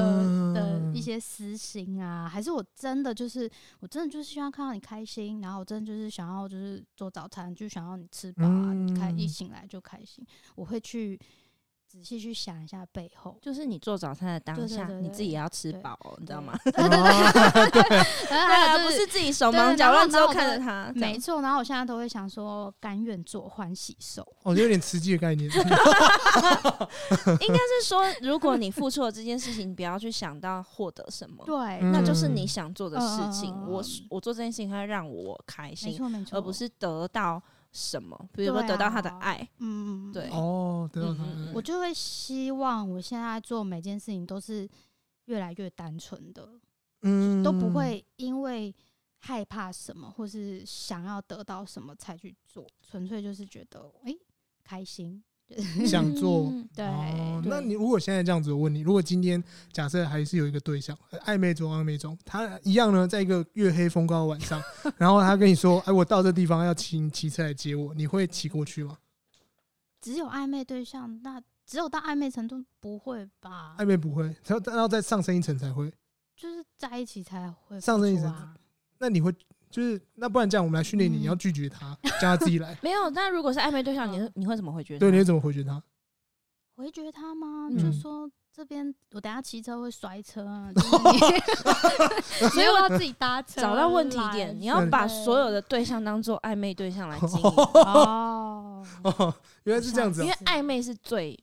的嗯。一些私心啊，还是我真的就是我真的就是希望看到你开心，然后我真的就是想要就是做早餐，就想要你吃饱啊，你开一嗯。醒来就开心，我会去仔细去想一下背后。就是你做早餐的当下，你自己也要吃饱哦，你知道吗？哦 对对啊，不是自己手忙脚乱之后看着他，没错，然后我现在都会想说，甘愿做欢喜受。哦，有点实际的概念。应该是说，如果你付出了这件事情，你不要去想到获得什么，对，嗯那就是你想做的事情。嗯我我做这件事情它让我开没心，错没错，而不是得到什么，比如说得到他的爱。嗯，对。哦，得到他的爱嗯。我就会希望我现在做每件事情都是越来越单纯的，嗯。都不会因为害怕什么或是想要得到什么才去做，纯粹就是觉得诶、开心。想做。嗯对，哦，那你如果现在这样子，我问你，如果今天假设还是有一个对象，呃暧昧中暧昧中，他一样呢，在一个月黑风高的晚上，然后他跟你说：“哎，我到这地方要骑你骑车来接我，你会骑过去吗只有暧昧对象，那只有到暧昧程度不会吧？暧昧不会，然后然后再上升一层才会。就是在一起才会上升一层。那你会就是那不然这样，我们来训练你，嗯你要拒绝他，叫他自己来。没有。那如果是暧昧对象，你你会怎么回绝他？对，你会怎么回绝他？回绝他吗？嗯就说这边我等下骑车会摔车啊，就是你所以我要自己搭车。找到问题点，你要把所有的对象当做暧昧对象来经营，哦，哦，原来是这样子因啊为暧昧是最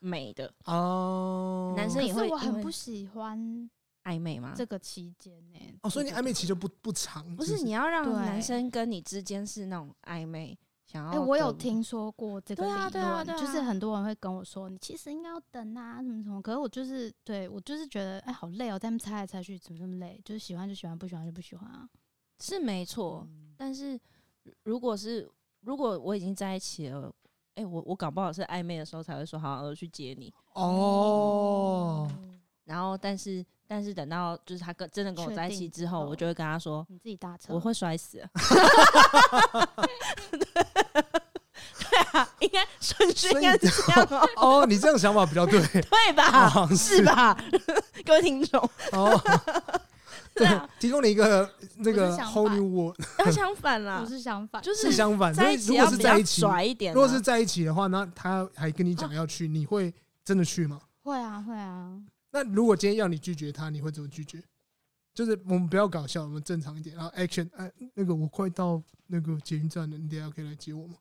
美的。哦。男生也会可是我很为不喜欢暧昧吗？这个期间呢。哦，所以你暧昧期就不不长，不是你要让男生跟你之间是那种暧昧，想要哎，我有听说过这个对啊理论，对啊对啊就是很多人会跟我说，你其实应该要等啊，什么什么。可是我就是对我就是觉得，哎，好累哦，在那边猜来猜去，怎么这么累？就是喜欢就喜欢，不喜欢就不喜欢啊。是没错，嗯但是如果是如果我已经在一起了，哎、我我搞不好是暧昧的时候才会说好，我去接你，哦，然后但是但是等到就是他跟真的跟我在一起之后，我就会跟他说你自己搭车，我会摔死。对啊，应该顺序应该是这样哦、哦，你这样想法比较对，对吧？哦是吧？各位听众，哦，对啊，提供了一个那个 whole 反 new world，要相反啦不，是相反，就是是相反。所以如果是在一起，拽一点啊。如果是在一起的话，那他还跟你讲要去，你会真的去吗？会啊会啊，那如果今天要你拒绝他，你会怎么拒绝？就是我们不要搞笑，我们正常一点。然后 action，哎，那个我快到那个捷运站了，你等下可以来接我吗？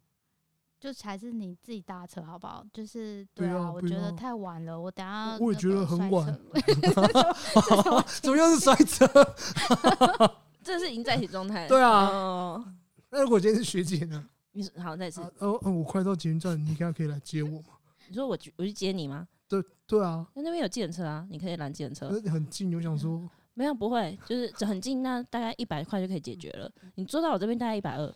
就还是你自己搭车好不好？就是对啊，我觉得太晚了，我等下我也觉得很晚 怎么又是摔车？这是已经在一起状态。对啊哦那如果今天是学姐呢？你说好，再一次啊，哦，哦我快到捷运站，你等下可以来接我吗？你说我去我去接你吗？对对啊，那那边有计程车啊，你可以拦计程车。可是很近，我想说，没有，不会，就是很近，那大概一百块就可以解决了。你坐到我这边大概一百二，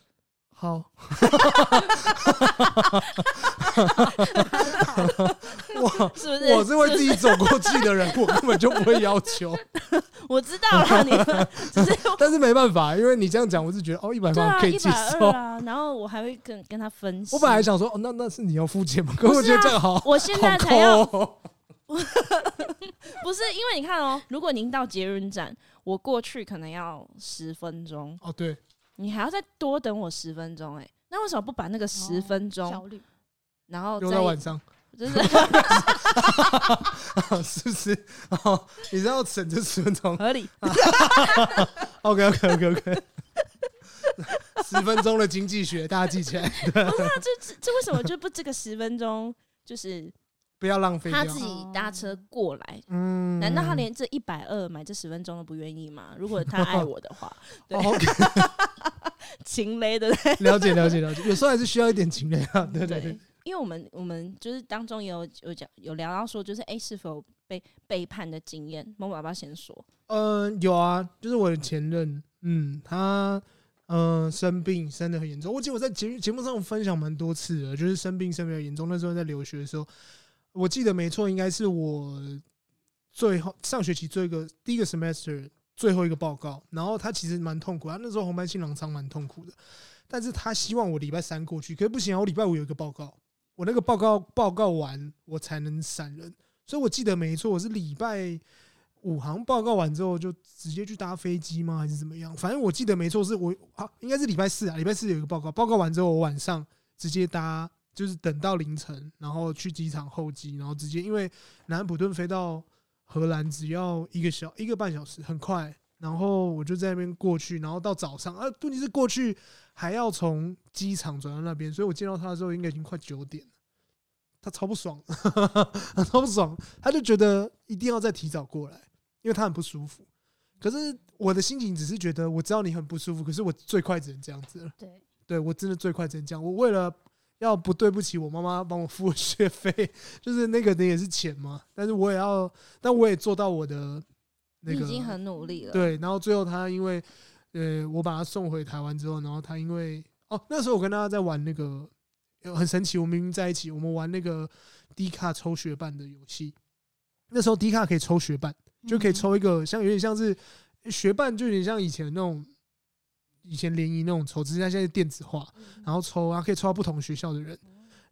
好，我是不是？我是会自己走过去的人，我根本就不会要求。我知道了，你们只是但是没办法，因为你这样讲，我是觉得哦，一百对啊，块可以接一百受二。啊。然后我还会跟跟他分析。我本来想说，哦，那那是你要付钱吗？可是我觉得这样好，我现在才要。不是因为你看哦，如果您到捷运站，我过去可能要十分钟，哦，对，你还要再多等我十分钟，哎，那为什么不把那个十分钟，效率留然后再到晚上，就是 是不是？哦，你知道省这十分钟合理？？OK OK OK OK，十分钟的经济学，大家记起来，不是啊，这这这为什么就不这个十分钟就是不要浪费掉他自。己搭车过来？嗯难道他连这一百二买这十分钟都不愿意吗？如果他爱我的话，对情勒的，了解了解了解，有时候还是需要一点情感啊。对对对，因为我们我们就是当中有有讲有聊到说，就是哎、是否被背叛的经验？某爸爸先说，嗯，有啊，就是我的前任，嗯，他嗯、生病生得很严重。我记得我在节节目上分享蛮多次的，就是生病生比较严重。那时候在留学的时候，我记得没错，应该是我最后上学期做一个第一个 semester 最后一个报告。然后他其实蛮痛苦，他那时候红斑性狼疮蛮痛苦的，但是他希望我礼拜三过去，可是不行啊，我礼拜五有一个报告，我那个报告报告完我才能闪人。所以我记得没错，我是礼拜五好像报告完之后就直接去搭飞机吗？还是怎么样？反正我记得没错，是我啊，应该是礼拜四啊，礼拜四有一个报告，报告完之后我晚上直接搭，就是等到凌晨，然后去机场候机，然后直接因为南安普顿飞到荷兰只要一个小一个半小时，很快。然后我就在那边过去，然后到早上啊，问题是过去还要从机场转到那边，所以我见到他的时候应该已经快九点了。他超不爽，他 超不爽，他就觉得一定要再提早过来，因为他很不舒服。可是我的心情只是觉得，我知道你很不舒服，可是我最快只能这样子了。对，对我真的最快只能这样。我为了要不对不起我妈妈帮我付学费，就是那个的也是钱嘛，但是我也要，但我也做到我的那个，你已经很努力了。，对，然后最后他因为呃，我把他送回台湾之后，然后他因为哦，那时候我跟他在玩那个。很神奇，我们明明在一起，我们玩那个 D 卡抽学伴的游戏。那时候 D 卡可以抽学伴，就可以抽一个像有点像是学伴，就有点像以前那种以前联谊那种抽，只是他现在电子化，然后抽啊可以抽到不同学校的人。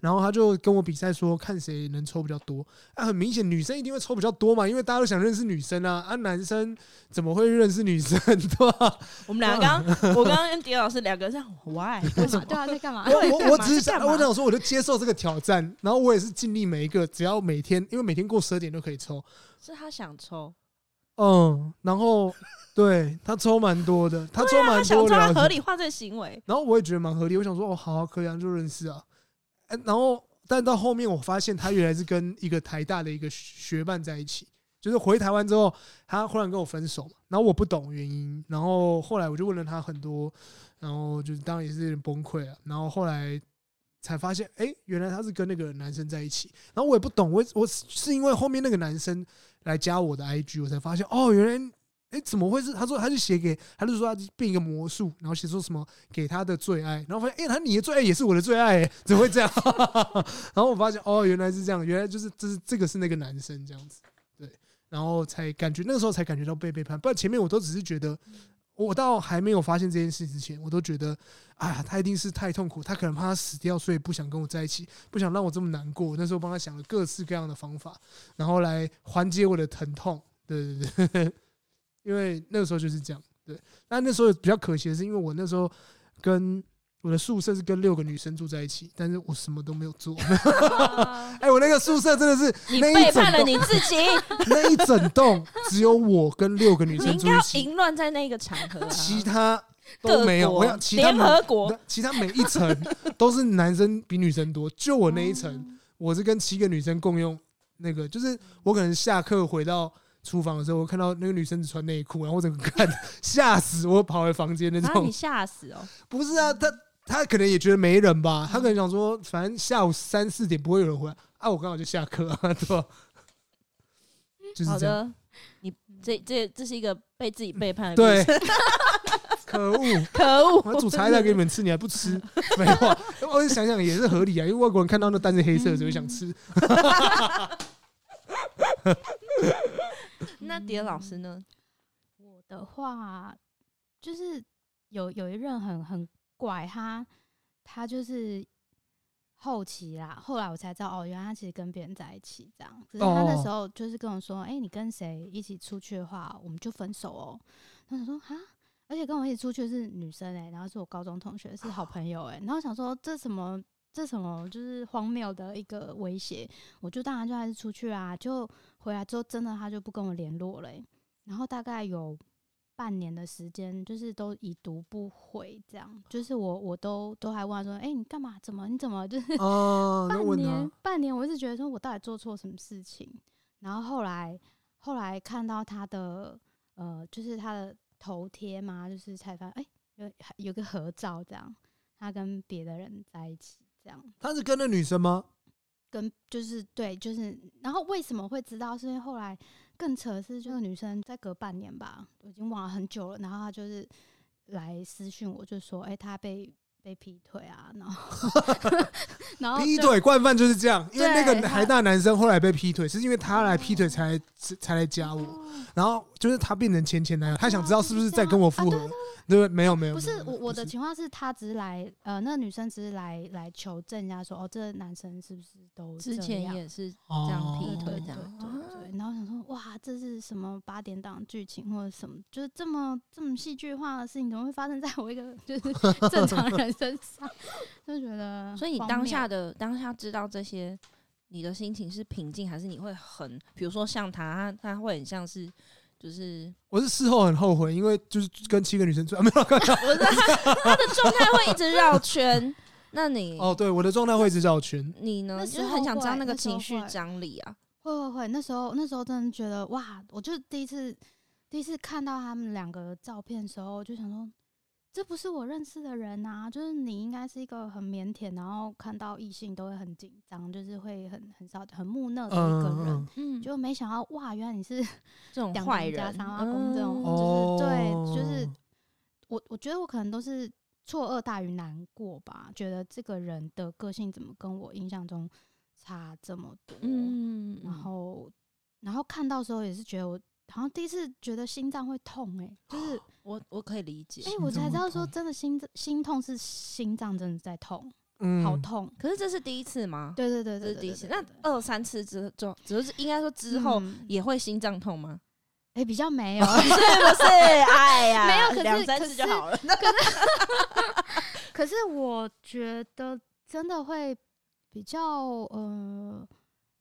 然后他就跟我比赛说，看谁能抽比较多。啊，很明显女生一定会抽比较多嘛，因为大家都想认识女生啊。啊，男生怎么会认识女生，对吧？我们俩刚刚，我刚刚跟迪老师两个这样，why？为什么？对啊，在干嘛？我我我只是想，我想说，我就接受这个挑战，然后我也是尽力每一个，只要每天，因为每天过十二点都可以抽。是他想抽，嗯，然后对他抽蛮多的，他抽蛮多的，想抽，他合理化这个行为。然后我也觉得蛮合理，我想说，哦，好啊，可以啊，就认识啊。然后但到后面我发现他原来是跟一个台大的一个学伴在一起，就是回台湾之后，他忽然跟我分手嘛，然后我不懂原因，然后后来我就问了他很多，然后就是当然也是有点崩溃了，然后后来才发现，哎，原来他是跟那个男生在一起，然后我也不懂，我我是因为后面那个男生来加我的 IG，我才发现，哦，原来。哎，怎么会是？他说他就写给，他就说他变一个魔术，然后写说什么给他的最爱，然后发现，哎，他你的最爱也是我的最爱，怎么会这样？然后我发现，哦，原来是这样，原来就是这是这个是那个男生这样子，对，然后才感觉那个时候才感觉到被背叛，不然前面我都只是觉得，我到还没有发现这件事之前，我都觉得，哎呀，他一定是太痛苦，他可能怕他死掉，所以不想跟我在一起，不想让我这么难过。那时候帮他想了各式各样的方法，然后来缓解我的疼痛，对对对。因为那个时候就是这样。对，但那时候比较可惜的是，因为我那时候跟我的宿舍是跟六个女生住在一起，但是我什么都没有做。哎、欸，我那个宿舍真的是你背叛了你自己。那一整栋只有我跟六个女生住一起，淫乱在那个场合、啊，其他都没有。我想其他联合国，其他每一层都是男生比女生多，就我那一层，哦、我是跟七个女生共用那个，就是我可能下课回到。厨房的时候，我看到那个女生只穿内裤，然后我整个看 吓死，我跑回房间那种。你吓死哦！不是啊，他他可能也觉得没人吧，他可能想说，反正下午三四点不会有人回来啊，我刚好就下课啊，对吧？就是这样。好的，你这这这是一个被自己背叛的对，可恶可恶！我煮茶叶蛋给你们吃，你还不吃？废话，我想想也是合理啊，因为外国人看到那蛋是黑色的，就会想吃。那迪尔老师呢？我的话就是有有一任很很怪，他他就是后期啦，后来我才知道哦，原来他其实跟别人在一起这样。可是他那时候就是跟我说：“哎、欸，你跟谁一起出去的话，我们就分手哦。”他想说：“哈，而且跟我一起出去是女生哎、欸，然后是我高中同学，是好朋友哎、欸。”然后想说这什么？这什么就是荒谬的一个威胁，我就当然就还是出去啊，就回来之后真的他就不跟我联络了、欸，然后大概有半年的时间，就是都已读不回这样，就是我我都都还问他说，哎、欸，你干嘛？怎么？你怎么？就是 半年半年，我一直觉得说我到底做错什么事情，然后后来后来看到他的呃，就是他的头贴嘛，就是才发现哎，有有个合照这样，他跟别的人在一起。这样，他是跟那女生吗？跟就是对，就是，然后为什么会知道？是因为后来更扯的是，这个女生再隔半年吧，我已经忘了很久了。然后她就是来私讯我，就说：“哎、欸，她被。”被劈腿啊，然后 然后劈腿惯犯就是这样，因为那个台大男生后来被劈腿，是因为他来劈腿才才来加我，然后就是他变成前前男友，他想知道是不是在跟我复合，对不对？没有没有，不是我我的情况是他只是来呃，那个女生只是来来求证一下，说哦，这个男生是不是都之前也是这样劈腿这样，对对，然后想说哇，这是什么八点档剧情或者什么，就是这么这么戏剧化的事情，怎么会发生在我一个就是 正常人？身上就觉得，所以你当下的当下知道这些，你的心情是平静，还是你会很，比如说像他，他会很像是，就是我是事后很后悔，因为就是跟七个女生做，没有，我是他，他的状态会一直绕圈。那你哦，对，我的状态会一直绕圈。你呢？就是很想知道那个情绪张力啊。会会会，那时候那时候真的觉得哇，我就第一次第一次看到他们两个照片的时候，就想说。这不是我认识的人啊！就是你应该是一个很腼腆，然后看到异性都会很紧张，就是会很很少很木讷的一个人。嗯，就没想到哇，原来你是这种 坏人，长阿公这种，就是对，就是我我觉得我可能都是错愕大于难过吧，觉得这个人的个性怎么跟我印象中差这么多？嗯，然后然后看到时候也是觉得我。好像第一次觉得心脏会痛，欸，哎，就是我我可以理解，哎，我才知道说真的心心痛是心脏真的在痛，嗯，好痛。可是这是第一次吗？对对对，这是第一次。那二三次之后，只是应该说之后也会心脏痛吗？哎，比较没有，是不是？哎呀，没有，可是两三次就好了。可是我觉得真的会比较呃。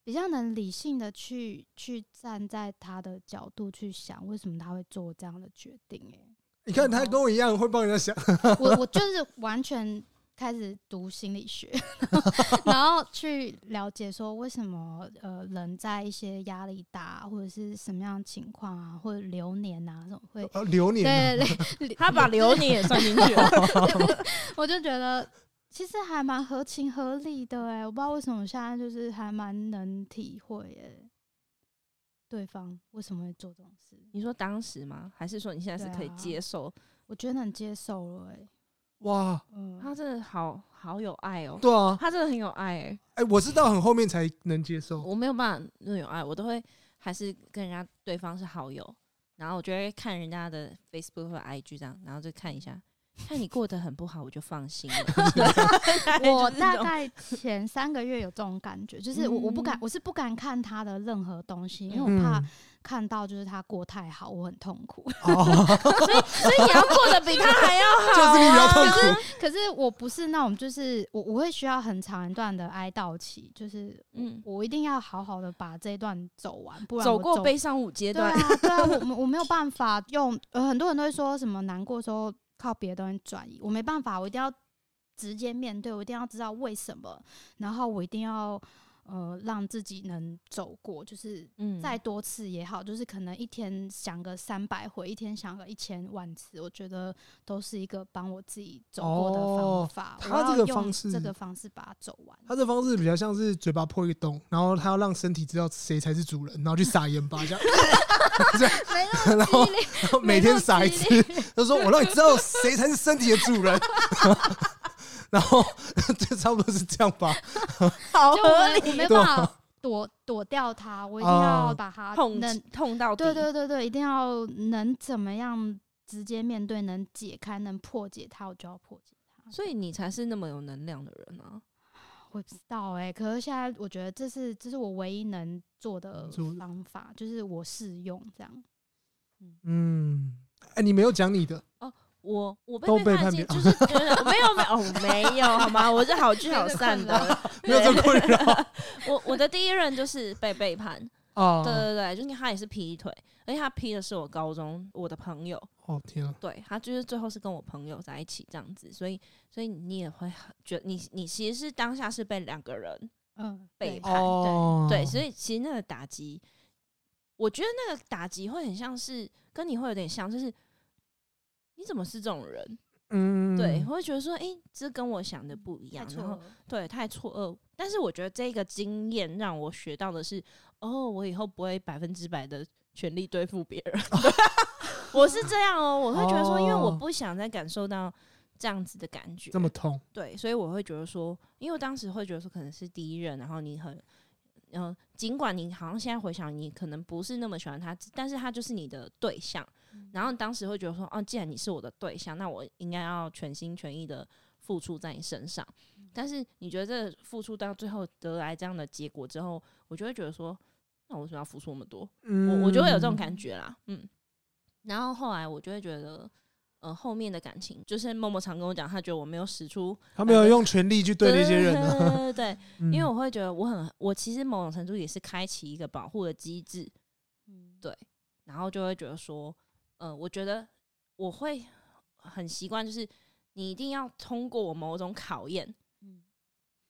比较能理性的去去站在他的角度去想，为什么他会做这样的决定？哎，你看他跟我一样会帮人家想。我我 就是完全开始读心理学，然后去了解说为什么呃人在一些压力大或者是什么样的情况啊，或者流年啊这种会呃流年，对对对，他把流年也算进去了，我就觉得。其实还蛮合情合理的哎，我不知道为什么现在就是还蛮能体会哎，对方为什么会做这种事？你说当时吗？还是说你现在是可以接受？啊、我觉得能接受了哎。哇，嗯，他真的好好有爱哦。对啊，他真的很有爱哎。哎，我是到很后面才能接受，我没有办法那么有爱，我都会还是跟人家对方是好友，然后我就会看人家的 Facebook 或 IG 这样，然后就看一下。看你过得很不好，我就放心了。我大概前三个月有这种感觉，就是我我不敢，我是不敢看他的任何东西，因为我怕看到就是他过太好，我很痛苦。哦，所以所以你要过得比他还要好，啊，就是你比较痛苦。可是可是我不是那种，就是我我会需要很长一段的哀悼期，就是嗯，我一定要好好的把这一段走完，不然走，走过悲伤五阶段。对啊，对啊，我我没有办法用，呃，很多人都会说什么难过的时候。靠别的东西转移，我没办法，我一定要直接面对，我一定要知道为什么，然后我一定要呃让自己能走过，就是再多次也好，就是可能一天想个三百回，一天想个一千万次，我觉得都是一个帮我自己走过的方法。哦，他这个方式，这个方式把它走完。他这个方式比较像是嘴巴破一个洞，然后他要让身体知道谁才是主人，然后去撒盐巴这样。这样，然后然后每天撒一次，他说：“我让你知道谁才是身体的主人。”然后 就差不多是这样吧。好合理，我没办法躲躲掉它，我一定要把它痛能痛到底。对对对对，一定要能怎么样直接面对，能解开，能破解它，我就要破解它。所以你才是那么有能量的人啊。我不知道哎、欸，可是现在我觉得这是这是我唯一能做的方法，就是我试用这样。嗯，哎、欸，你没有讲你的哦，我我被背叛，就是觉 得没有没有哦没有好吗？我是好聚好散的，没有这么困扰。我我的第一任就是被背叛。哦，对对对，就是他也是劈腿，而且他劈的是我高中我的朋友。哦天啊！对，他就是最后是跟我朋友在一起这样子，所以所以你也会觉得你你其实是当下是被两个人嗯背叛，哦、对对，所以其实那个打击，我觉得那个打击会很像是跟你会有点像，就是你怎么是这种人？嗯，对，我会觉得说，哎、欸，这跟我想的不一样，然后对，太错愕。但是我觉得这个经验让我学到的是，哦，我以后不会百分之百的全力对付别人。我是这样哦，我会觉得说，因为我不想再感受到这样子的感觉，这么痛。对，所以我会觉得说，因为我当时会觉得说，可能是第一任，然后你很，嗯，尽管你好像现在回想，你可能不是那么喜欢他，但是他就是你的对象。然后当时会觉得说，哦，既然你是我的对象，那我应该要全心全意的付出在你身上。但是你觉得这付出到最后得来这样的结果之后，我就会觉得说，那我为什么要付出那么多？我我就会有这种感觉啦，嗯。然后后来我就会觉得，呃，后面的感情就是默默常跟我讲，他觉得我没有使出，他没有用全力去对那些人，对对对对，因为我会觉得我很，我其实某种程度也是开启一个保护的机制，嗯，对，然后就会觉得说。呃，我觉得我会很习惯，就是你一定要通过我某种考验，嗯，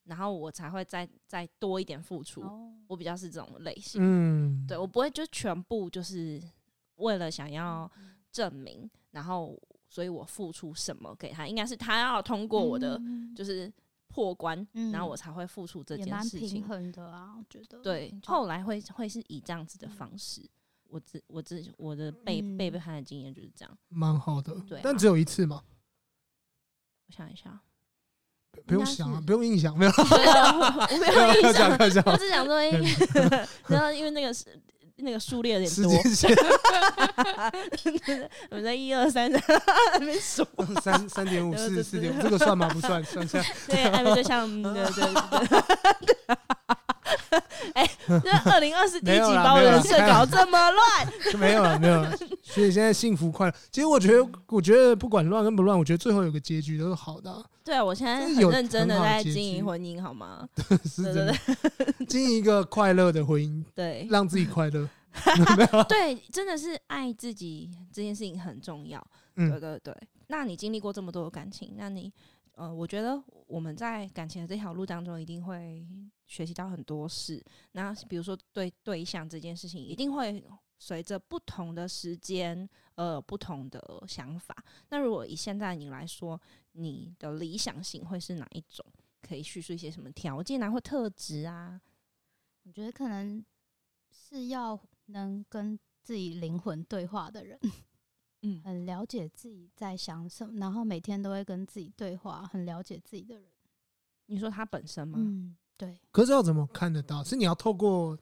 然后我才会再再多一点付出。哦。我比较是这种类型，嗯，对，我不会就全部就是为了想要证明，然后所以我付出什么给他，应该是他要通过我的就是破关，然后我才会付出这件事情。平衡的啊，我觉得对，后来会会是以这样子的方式。我自我自我的被被背叛的经验就是这样，蛮好的。对，但只有一次嘛。我想一下，不用想啊，不用印象，没有，我没有印象，我只想说 然后因为那个是那个数列有点多，我们在一二三三还没数，三三点五四四点五，这个算吗？不算，算算。对，暧昧对象，对对对。哎，这二零二四第一集把我人设搞这么乱，没有了，没有了。所以现在幸福快乐。其实我觉得，我觉得不管乱跟不乱，我觉得最后有个结局都是好的。对啊，我现在很认真的在经营婚姻，好吗？是真的，经营一个快乐的婚姻，对，让自己快乐。对，真的是爱自己这件事情很重要。对对对。那你经历过这么多的感情，那你？呃，我觉得我们在感情的这条路当中，一定会学习到很多事。那比如说对对象这件事情，一定会随着不同的时间，呃，不同的想法。那如果以现在你来说，你的理想型会是哪一种？可以叙述一些什么条件啊，或特质啊？我觉得可能是要能跟自己灵魂对话的人。嗯，很了解自己在想什么，然后每天都会跟自己对话，很了解自己的人。你说他本身吗？嗯，对。可是要怎么看得到？是你要透过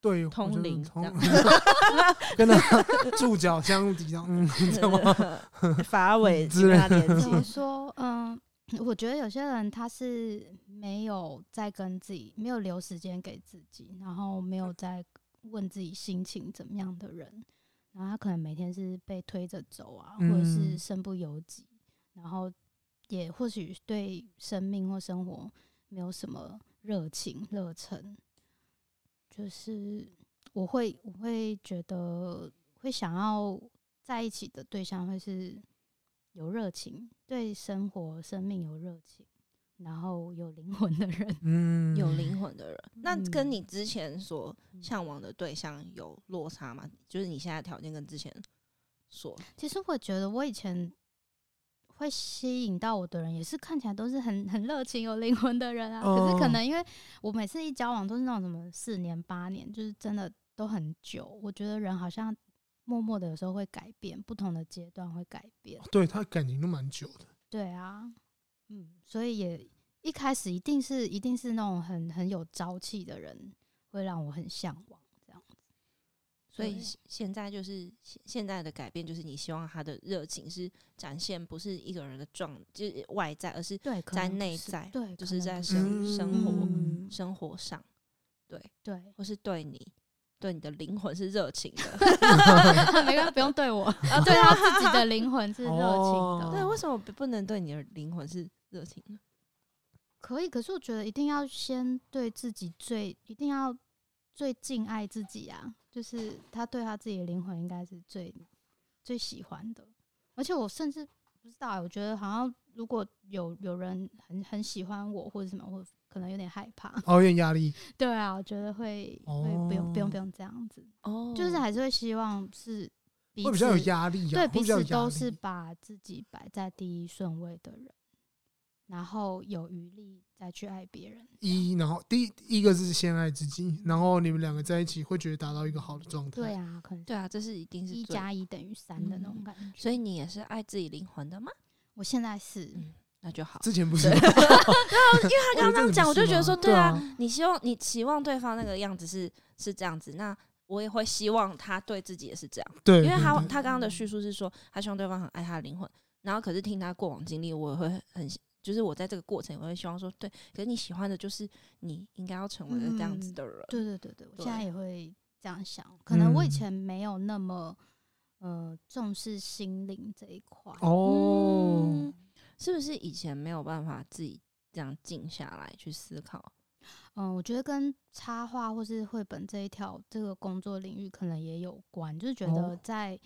对，通灵 跟他触角相抵，这样嗯，知道吗？发尾之类的怎么说？嗯，我觉得有些人他是没有在跟自己，没有留时间给自己，然后没有在问自己心情怎么样的人，然后他可能每天是被推着走啊，或者是身不由己，然后也或许对生命或生活没有什么热情热忱，就是我会我会觉得会想要在一起的对象会是有热情，对生活生命有热情，然后有灵魂的人，嗯，有灵魂的人。嗯那跟你之前所向往的对象有落差吗？就是你现在条件跟之前说，其实我觉得我以前会吸引到我的人，也是看起来都是很很热情、有灵魂的人啊。哦可是可能因为我每次一交往都是那种什么四年、八年，就是真的都很久。我觉得人好像默默的有时候会改变，不同的阶段会改变。对他感情都蛮久的，对啊，嗯，所以也一开始一定是一定是那种很很有朝气的人，会让我很向往。所以现在就是现现在的改变，就是你希望他的热情是展现不是一个人的状，就是外在，而是在内在对，就是在生生活嗯生活上，对，对。或是对你对你的灵魂是热情的。没关系，不用对我，啊对他自己的灵魂是热情的。哦对，为什么不不能对你的灵魂是热情呢？可以，可是我觉得一定要先对自己最，一定要最敬爱自己啊！就是他对他自己的灵魂应该是最最喜欢的。而且我甚至不知道欸，我觉得好像如果有有人很很喜欢我或者什么，我可能有点害怕。哦，有点压力，对啊，我觉得会会不用不用不用这样子，哦就是还是会希望是彼会比较有此压力啊，对，彼比较有压力此都是把自己摆在第一顺位的人，然后有余力再去爱别人。一，然后第一一个是先爱自己，然后你们两个在一起会觉得达到一个好的状态。对啊，可能对啊，这是一定是一加一等于三的那种感觉。所以你也是爱自己灵魂的吗？我现在是，嗯，那就好。之前不是对吗，他 刚刚讲，我就觉得说，对啊，啊，你希望你期望对方那个样子是是这样子，那我也会希望他对自己也是这样，对，因为他他刚刚的叙述是说，他希望对方很爱他的灵魂，然后可是听他过往经历，我也会很，就是我在这个过程，我会希望说，对，可是你喜欢的就是你应该要成为的这样子的人，对对对对，我现在也会这样想。可能我以嗯前没有那么呃重视心灵这一块。哦，嗯是不是以前没有办法自己这样静下来去思考？嗯，我觉得跟插画或是绘本这一条这个工作领域可能也有关，就是觉得哦在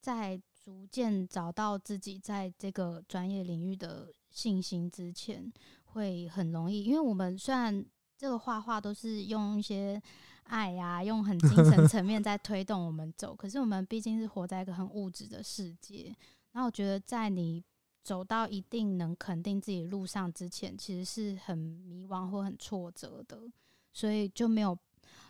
在逐渐找到自己在这个专业领域的信心之前，会很容易，因为我们虽然这个画画都是用一些爱啊，用很精神层面在推动我们走，可是我们毕竟是活在一个很物质的世界，然后我觉得在你。走到一定能肯定自己路上之前，其实是很迷茫或很挫折的，所以就没有，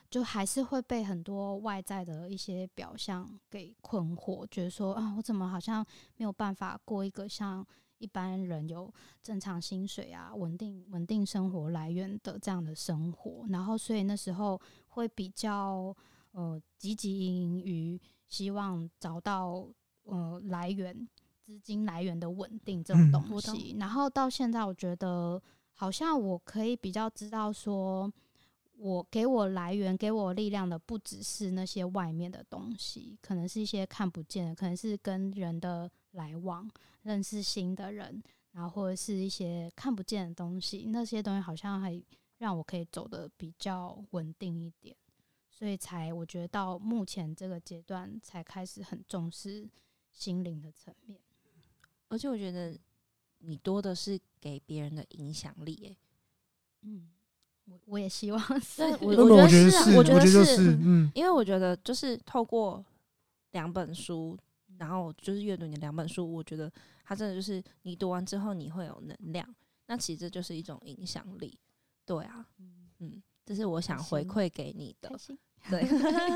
就还是会被很多外在的一些表象给困惑，觉得说啊，我怎么好像没有办法过一个像一般人有正常薪水啊、稳定稳定生活来源的这样的生活，然后所以那时候会比较呃积极于希望找到呃来源。资金来源的稳定这种东西，然后到现在，我觉得好像我可以比较知道，说我给我来源、给我力量的，不只是那些外面的东西，可能是一些看不见的，可能是跟人的来往、认识新的人，然后或者是一些看不见的东西，那些东西好像还让我可以走的比较稳定一点，所以才我觉得到目前这个阶段才开始很重视心灵的层面。而且我觉得你多的是给别人的影响力、欸，嗯，我我也希望是，我我觉得是啊，我觉得是是，嗯，因为我觉得就是透过两本书，然后就是阅读你的两本书，我觉得它真的就是你读完之后你会有能量，那其实这就是一种影响力，对啊，嗯，这是我想回馈给你的。对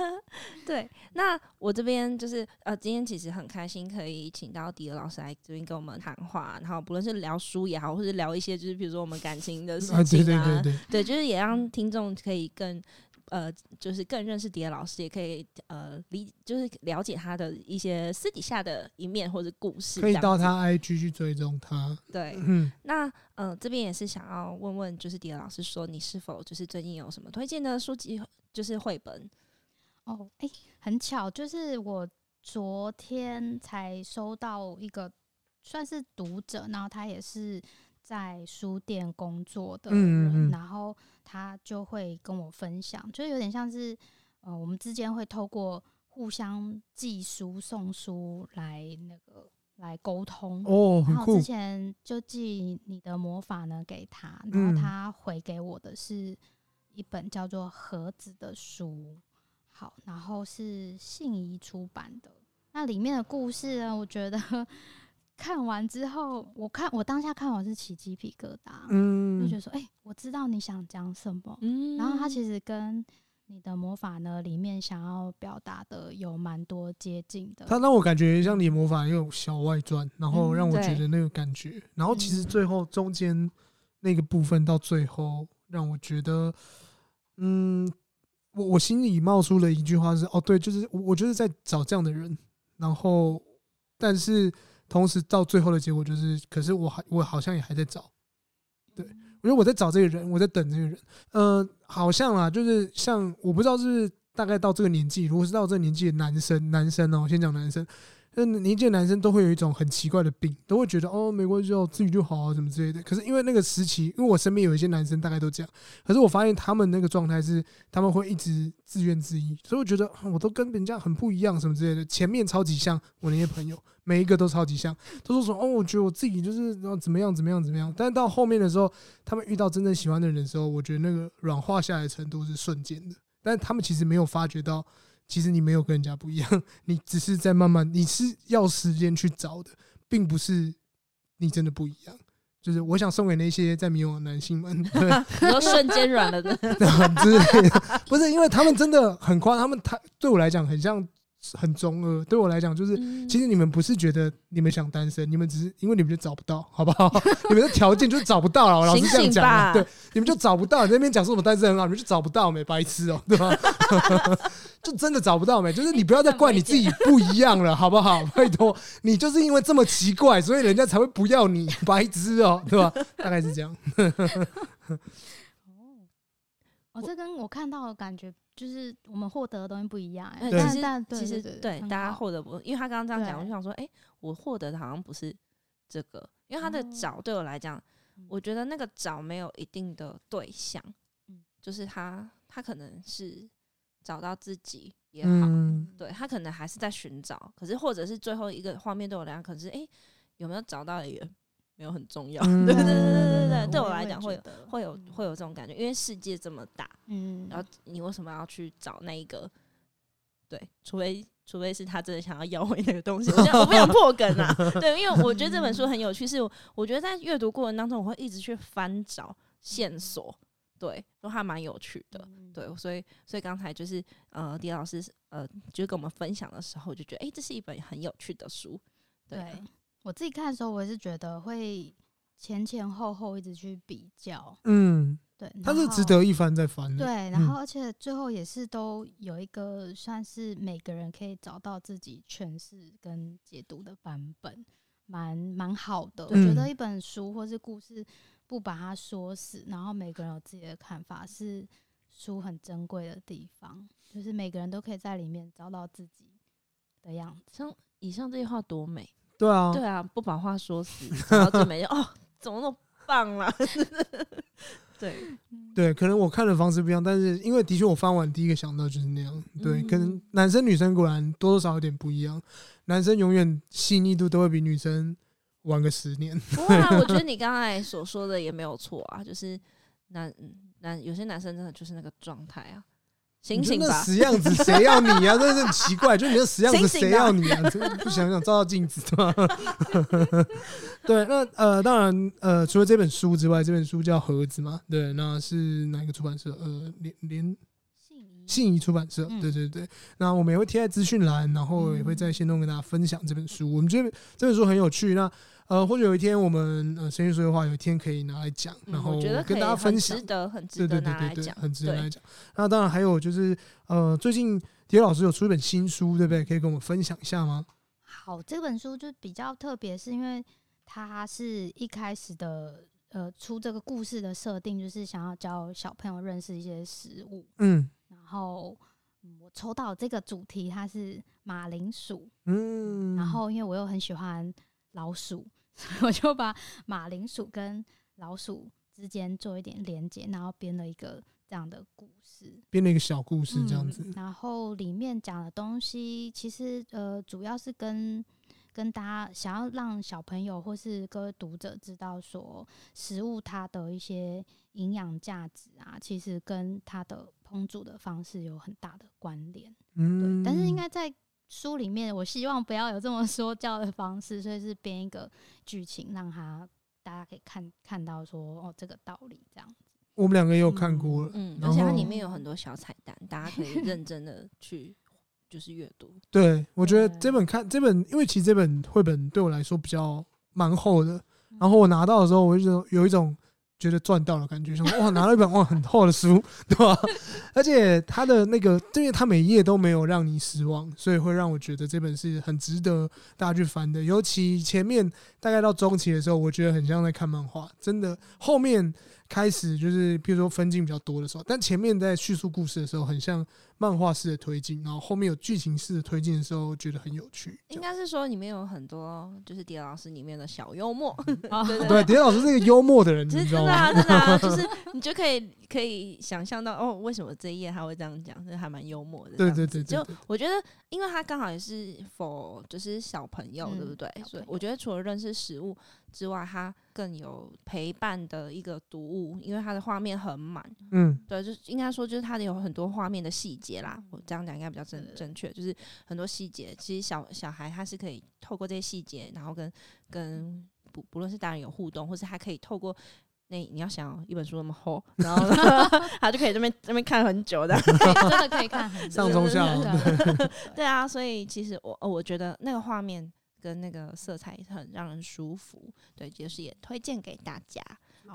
对。那我这边就是呃，今天其实很开心可以请到迪尔老师来这边跟我们谈话，然后不论是聊书也好，或是聊一些就是比如说我们感情的事情啊，啊，对对对对，对，就是也让听众可以更呃，就是更认识蝶老师，也可以呃理，就是了解他的一些私底下的一面或者故事。可以到他 IG 去追踪他。对，嗯，那呃这边也是想要问问，就是蝶老师说，你是否就是最近有什么推荐的书籍，就是绘本？哦，哎、欸，很巧，就是我昨天才收到一个算是读者，然后他也是。在书店工作的人，嗯嗯，然后他就会跟我分享，就有点像是，呃，我们之间会透过互相寄书送书来那个来沟通。哦。然后之前就寄你的魔法呢给他，然后他回给我的是一本叫做《盒子》的书。好，然后是信宜出版的。那里面的故事呢，我觉得。看完之后，我看我当下看完是起鸡皮疙瘩，嗯，就觉得说，哎、欸，我知道你想讲什么，嗯，然后他其实跟你的魔法呢里面想要表达的有蛮多接近的。他让我感觉像你的魔法有小外传，然后让我觉得那个感觉，嗯、然后其实最后中间那个部分到最后让我觉得，嗯，我我心里冒出了一句话是，哦，对，就是我我就是在找这样的人，然后但是。同时到最后的结果就是，可是我还我好像也还在找，对，我觉得我在找这个人，我在等这个人，呃，好像啊，就是像我不知道是大概到这个年纪，如果是到这个年纪的男生，男生哦，我先讲男生。那年纪的男生都会有一种很奇怪的病，都会觉得哦，没关系哦，自己就好啊，什么之类的。可是因为那个时期，因为我身边有一些男生大概都这样，可是我发现他们那个状态是他们会一直自怨自艾，所以我觉得我都跟人家很不一样，什么之类的。前面超级像我那些朋友，每一个都超级像，都说说哦，我觉得我自己就是然后怎么样怎么样怎么样。但是到后面的时候，他们遇到真正喜欢的人的时候，我觉得那个软化下来的程度是瞬间的。但是他们其实没有发觉到。其实你没有跟人家不一样，你只是在慢慢，你是要时间去找的，并不是你真的不一样。就是我想送给那些在迷惘的男性们，对，你说瞬间软了的，之类的，不是因为他们真的很夸张，他们他对我来讲很像。很中二，对我来讲就是，其实你们不是觉得你们想单身，你们只是因为你们就找不到，好不好？你们的条件就是找不到了，老师这样讲，对，你们就找不到。那边讲说我单身很好，你们就找不到没，白痴哦，对吧？就真的找不到没，就是你不要再怪你自己不一样了，好不好？拜托，你就是因为这么奇怪，所以人家才会不要你，白痴哦，对吧？大概是这样。哦，这跟我看到的感觉就是我们获得的东西不一样，哎，对但是其实对大家获得不，因为他刚刚这样讲，我就想说，哎，我获得的好像不是这个，因为他的找对我来讲，我觉得那个找没有一定的对象，嗯就是他他可能是找到自己也好，对他可能还是在寻找，可是或者是最后一个画面对我来讲，可是哎，有没有找到一个？没有很重要，对对对对对对，对我来讲会有会有会有这种感觉，因为世界这么大，嗯，然后你为什么要去找那一个？对，除非除非是他真的想要要回那个东西，我我不想破梗啊，对，因为我觉得这本书很有趣，是我觉得在阅读过程当中，我会一直去翻找线索，对，都还蛮有趣的，对，所以所以刚才就是呃，迪老师呃，就跟我们分享的时候，就觉得哎，这是一本很有趣的书，对。对我自己看的时候，我也是觉得会前前后后一直去比较，嗯，对，它是值得一翻再翻的，对，然后而且最后也是都有一个算是每个人可以找到自己诠释跟解读的版本，蛮蛮好的。我觉得一本书或是故事不把它说死，然后每个人有自己的看法，是书很珍贵的地方，就是每个人都可以在里面找到自己的样子。像以上这句话多美。对啊，对啊，不把话说死，然后就没哦，怎么那么棒啦？对对，可能我看的方式不一样，但是因为的确我翻完第一个想到就是那样。对，可能男生女生果然多多少少有点不一样，男生永远细腻度都会比女生晚个十年。不会啊，我觉得你刚才所说的也没有错啊，就是男男有些男生真的就是那个状态啊。醒醒吧！死样子谁要你啊？真的很奇怪，就你的死样子谁要你啊？不想想照照镜子对吧？对，那呃，当然呃，除了这本书之外，这本书叫《盒子》嘛，对，那是哪一个出版社？呃，连连信信谊出版社，嗯对对对。那我们也会贴在资讯栏，然后也会在线动跟大家分享这本书。我们觉得这本书很有趣。那呃，或者有一天我们呃，声艺说的话，有一天可以拿来讲，嗯然后我觉得跟大家分享，值得，很值得拿来对对对对，讲，很值得拿来讲。那当然还有就是呃，最近蝶老师有出一本新书，对不对？可以跟我们分享一下吗？好，这本书就比较特别，是因为它是一开始的呃出这个故事的设定，就是想要教小朋友认识一些食物。嗯然后、嗯我抽到这个主题，它是马铃薯。嗯，然后因为我又很喜欢老鼠，所以我就把马铃薯跟老鼠之间做一点连接，然后编了一个这样的故事。编了一个小故事这样子。嗯。然后里面讲的东西，其实呃，主要是跟跟大家想要让小朋友或是各位读者知道说，食物它的一些营养价值啊，其实跟它的烹煮的方式有很大的关联。嗯，对，但是应该在书里面，我希望不要有这么说教的方式，所以是编一个剧情，让他大家可以看看到说哦这个道理这样子。我们两个也有看过了。嗯，而且它里面有很多小彩蛋，大家可以 认真的去就是阅读。对，我觉得这本看这本，因为其实这本绘本对我来说比较蛮厚的。嗯然后我拿到的时候，我就有一种觉得赚到了感觉，想说哇，拿了一本哇很厚的书，对吧？而且它的那个，因为它每一页都没有让你失望，所以会让我觉得这本是很值得大家去翻的。尤其前面大概到中期的时候，我觉得很像在看漫画，真的。后面开始就是，比如说分镜比较多的时候，但前面在叙述故事的时候，很像漫画式的推进，然后后面有剧情式的推进的时候，觉得很有趣。应该是说里面有很多就是迪老师里面的小幽默，哦 对对对，蝶老师是一个幽默的人，其你知道吗？实真的啊，真的啊，就是你就可以可以想象到哦，为什么这一页他会这样讲，这还蛮幽默的。对对对对对我觉得，因为他刚好也是 for 就是小朋友，嗯对不对所以我觉得除了认识食物之外，它更有陪伴的一个读物，因为它的画面很满。嗯，对，就是应该说，就是它的有很多画面的细节啦。我这样讲应该比较正正确，就是很多细节，其实小小孩他是可以透过这些细节，然后跟跟不不论是大人有互动，或是他可以透过那你要想哦一本书那么厚，然后 他就可以这边这边看很久的。真的可以看很久上中下对 对啊，所以其实我我觉得那个画面跟那个色彩很让人舒服，对，就是也推荐给大家。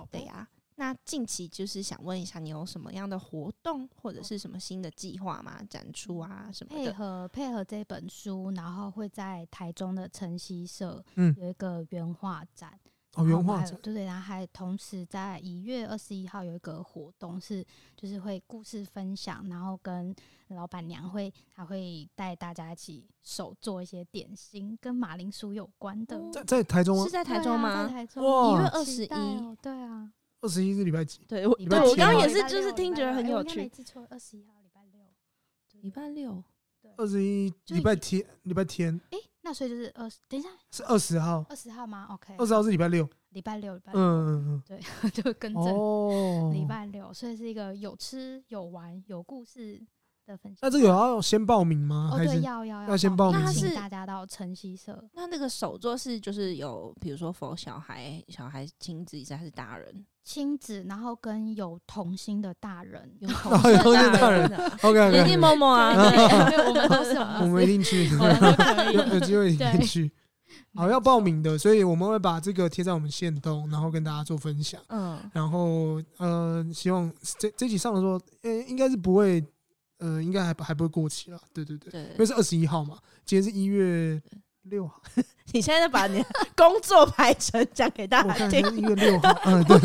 对呀、那近期就是想问一下，你有什么样的活动或者是什么新的计划吗？展出啊什么的配？合配合这本书，然后会在台中的晨曦社嗯有一个原画展。哦，原画展，对对，然后还同时在一月二十一号有一个活动，是就是会故事分享，然后跟老板娘会还会带大家一起手做一些点心，跟马铃薯有关的。哦在在台中吗？是在台中吗？在台中哇1月好期待21哦对啊，二十一是礼拜几？对，我礼拜对我刚刚也是，就是听觉得很有礼拜六哎我应该没趣。记错，二十一号礼拜六。礼拜六，二十一礼拜天，礼拜天诶，那所以就是二十，等一下，是二十号，二十号吗？OK，二十号是礼拜六。礼拜六，礼拜六，嗯嗯对，就跟嗯。着哦，礼拜六，所以是一个有吃有玩有故事的分享。那这个要先报名吗？哦，对，还是要要要先报名那是请大家到晨曦社。那那个手作是就是有，比如说 for 小孩，小孩亲子还是大人？亲子，然后跟有童心的大人，有童 心的大人的 OK 一定 OK，某某啊，对，我们都是，我们一定去，我 们都可以有有机会一定对去。好，要报名的，所以我们会把这个贴在我们线动，然后跟大家做分享。嗯，然后呃，希望这这集上的时候，呃，应该是不会，呃，应该还还不会过期了。对对对，因为。是二十一号嘛，今天是一月六号，你现在在把你的工作排程讲给大家听一月六号，嗯，对。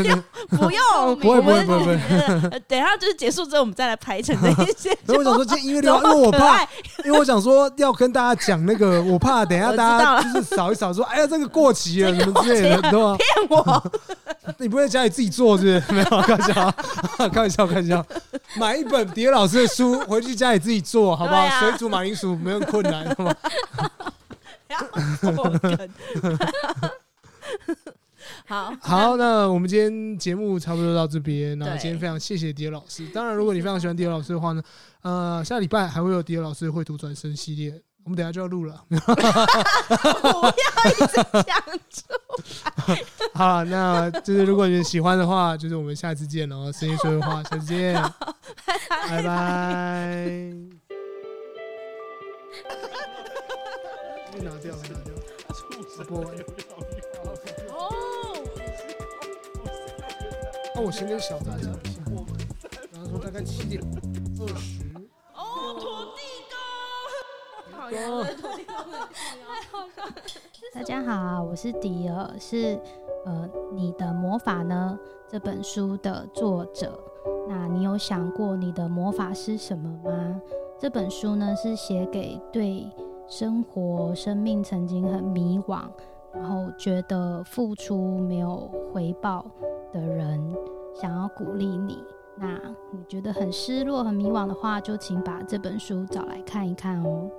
不用，不会不会不会不会 呃等一下就是结束之后，我们再来排程这一些。所以我想说，今天一月六号，因为我怕，因为我想说要跟大家讲那个，我怕等一下大家就是扫一扫，说哎呀这个过期了什么之类的，对吧？骗我，你不会在家里自己做是不是？没有，开玩笑，开玩笑，开玩笑。买一本蝶老师的书回去家里自己做，好不好？啊水煮马铃薯没有困难，好吗？好，好，那我们今天节目差不多到这边。那对今天非常谢谢迪尔老师。当然，如果你非常喜欢迪尔老师的话呢，呃，下礼拜还会有迪尔老师的绘图转身系列，我们等下就要录了。不要一直讲出。好，那就是如果你们喜欢的话，就是我们下次见喽。声音说的话，下次见。拜拜。拿掉，拿掉。播完。哦。那我先跟小杂讲一下，然后说大概七点二十。哦，土地公。好呀。大家好，我是迪尔，是呃你的魔法呢这本书的作者。那你有想过你的魔法是什么吗？这本书呢是写给对生活、生命曾经很迷惘，然后觉得付出没有回报的人，想要鼓励你。那你觉得很失落、很迷惘的话，就请把这本书找来看一看哦。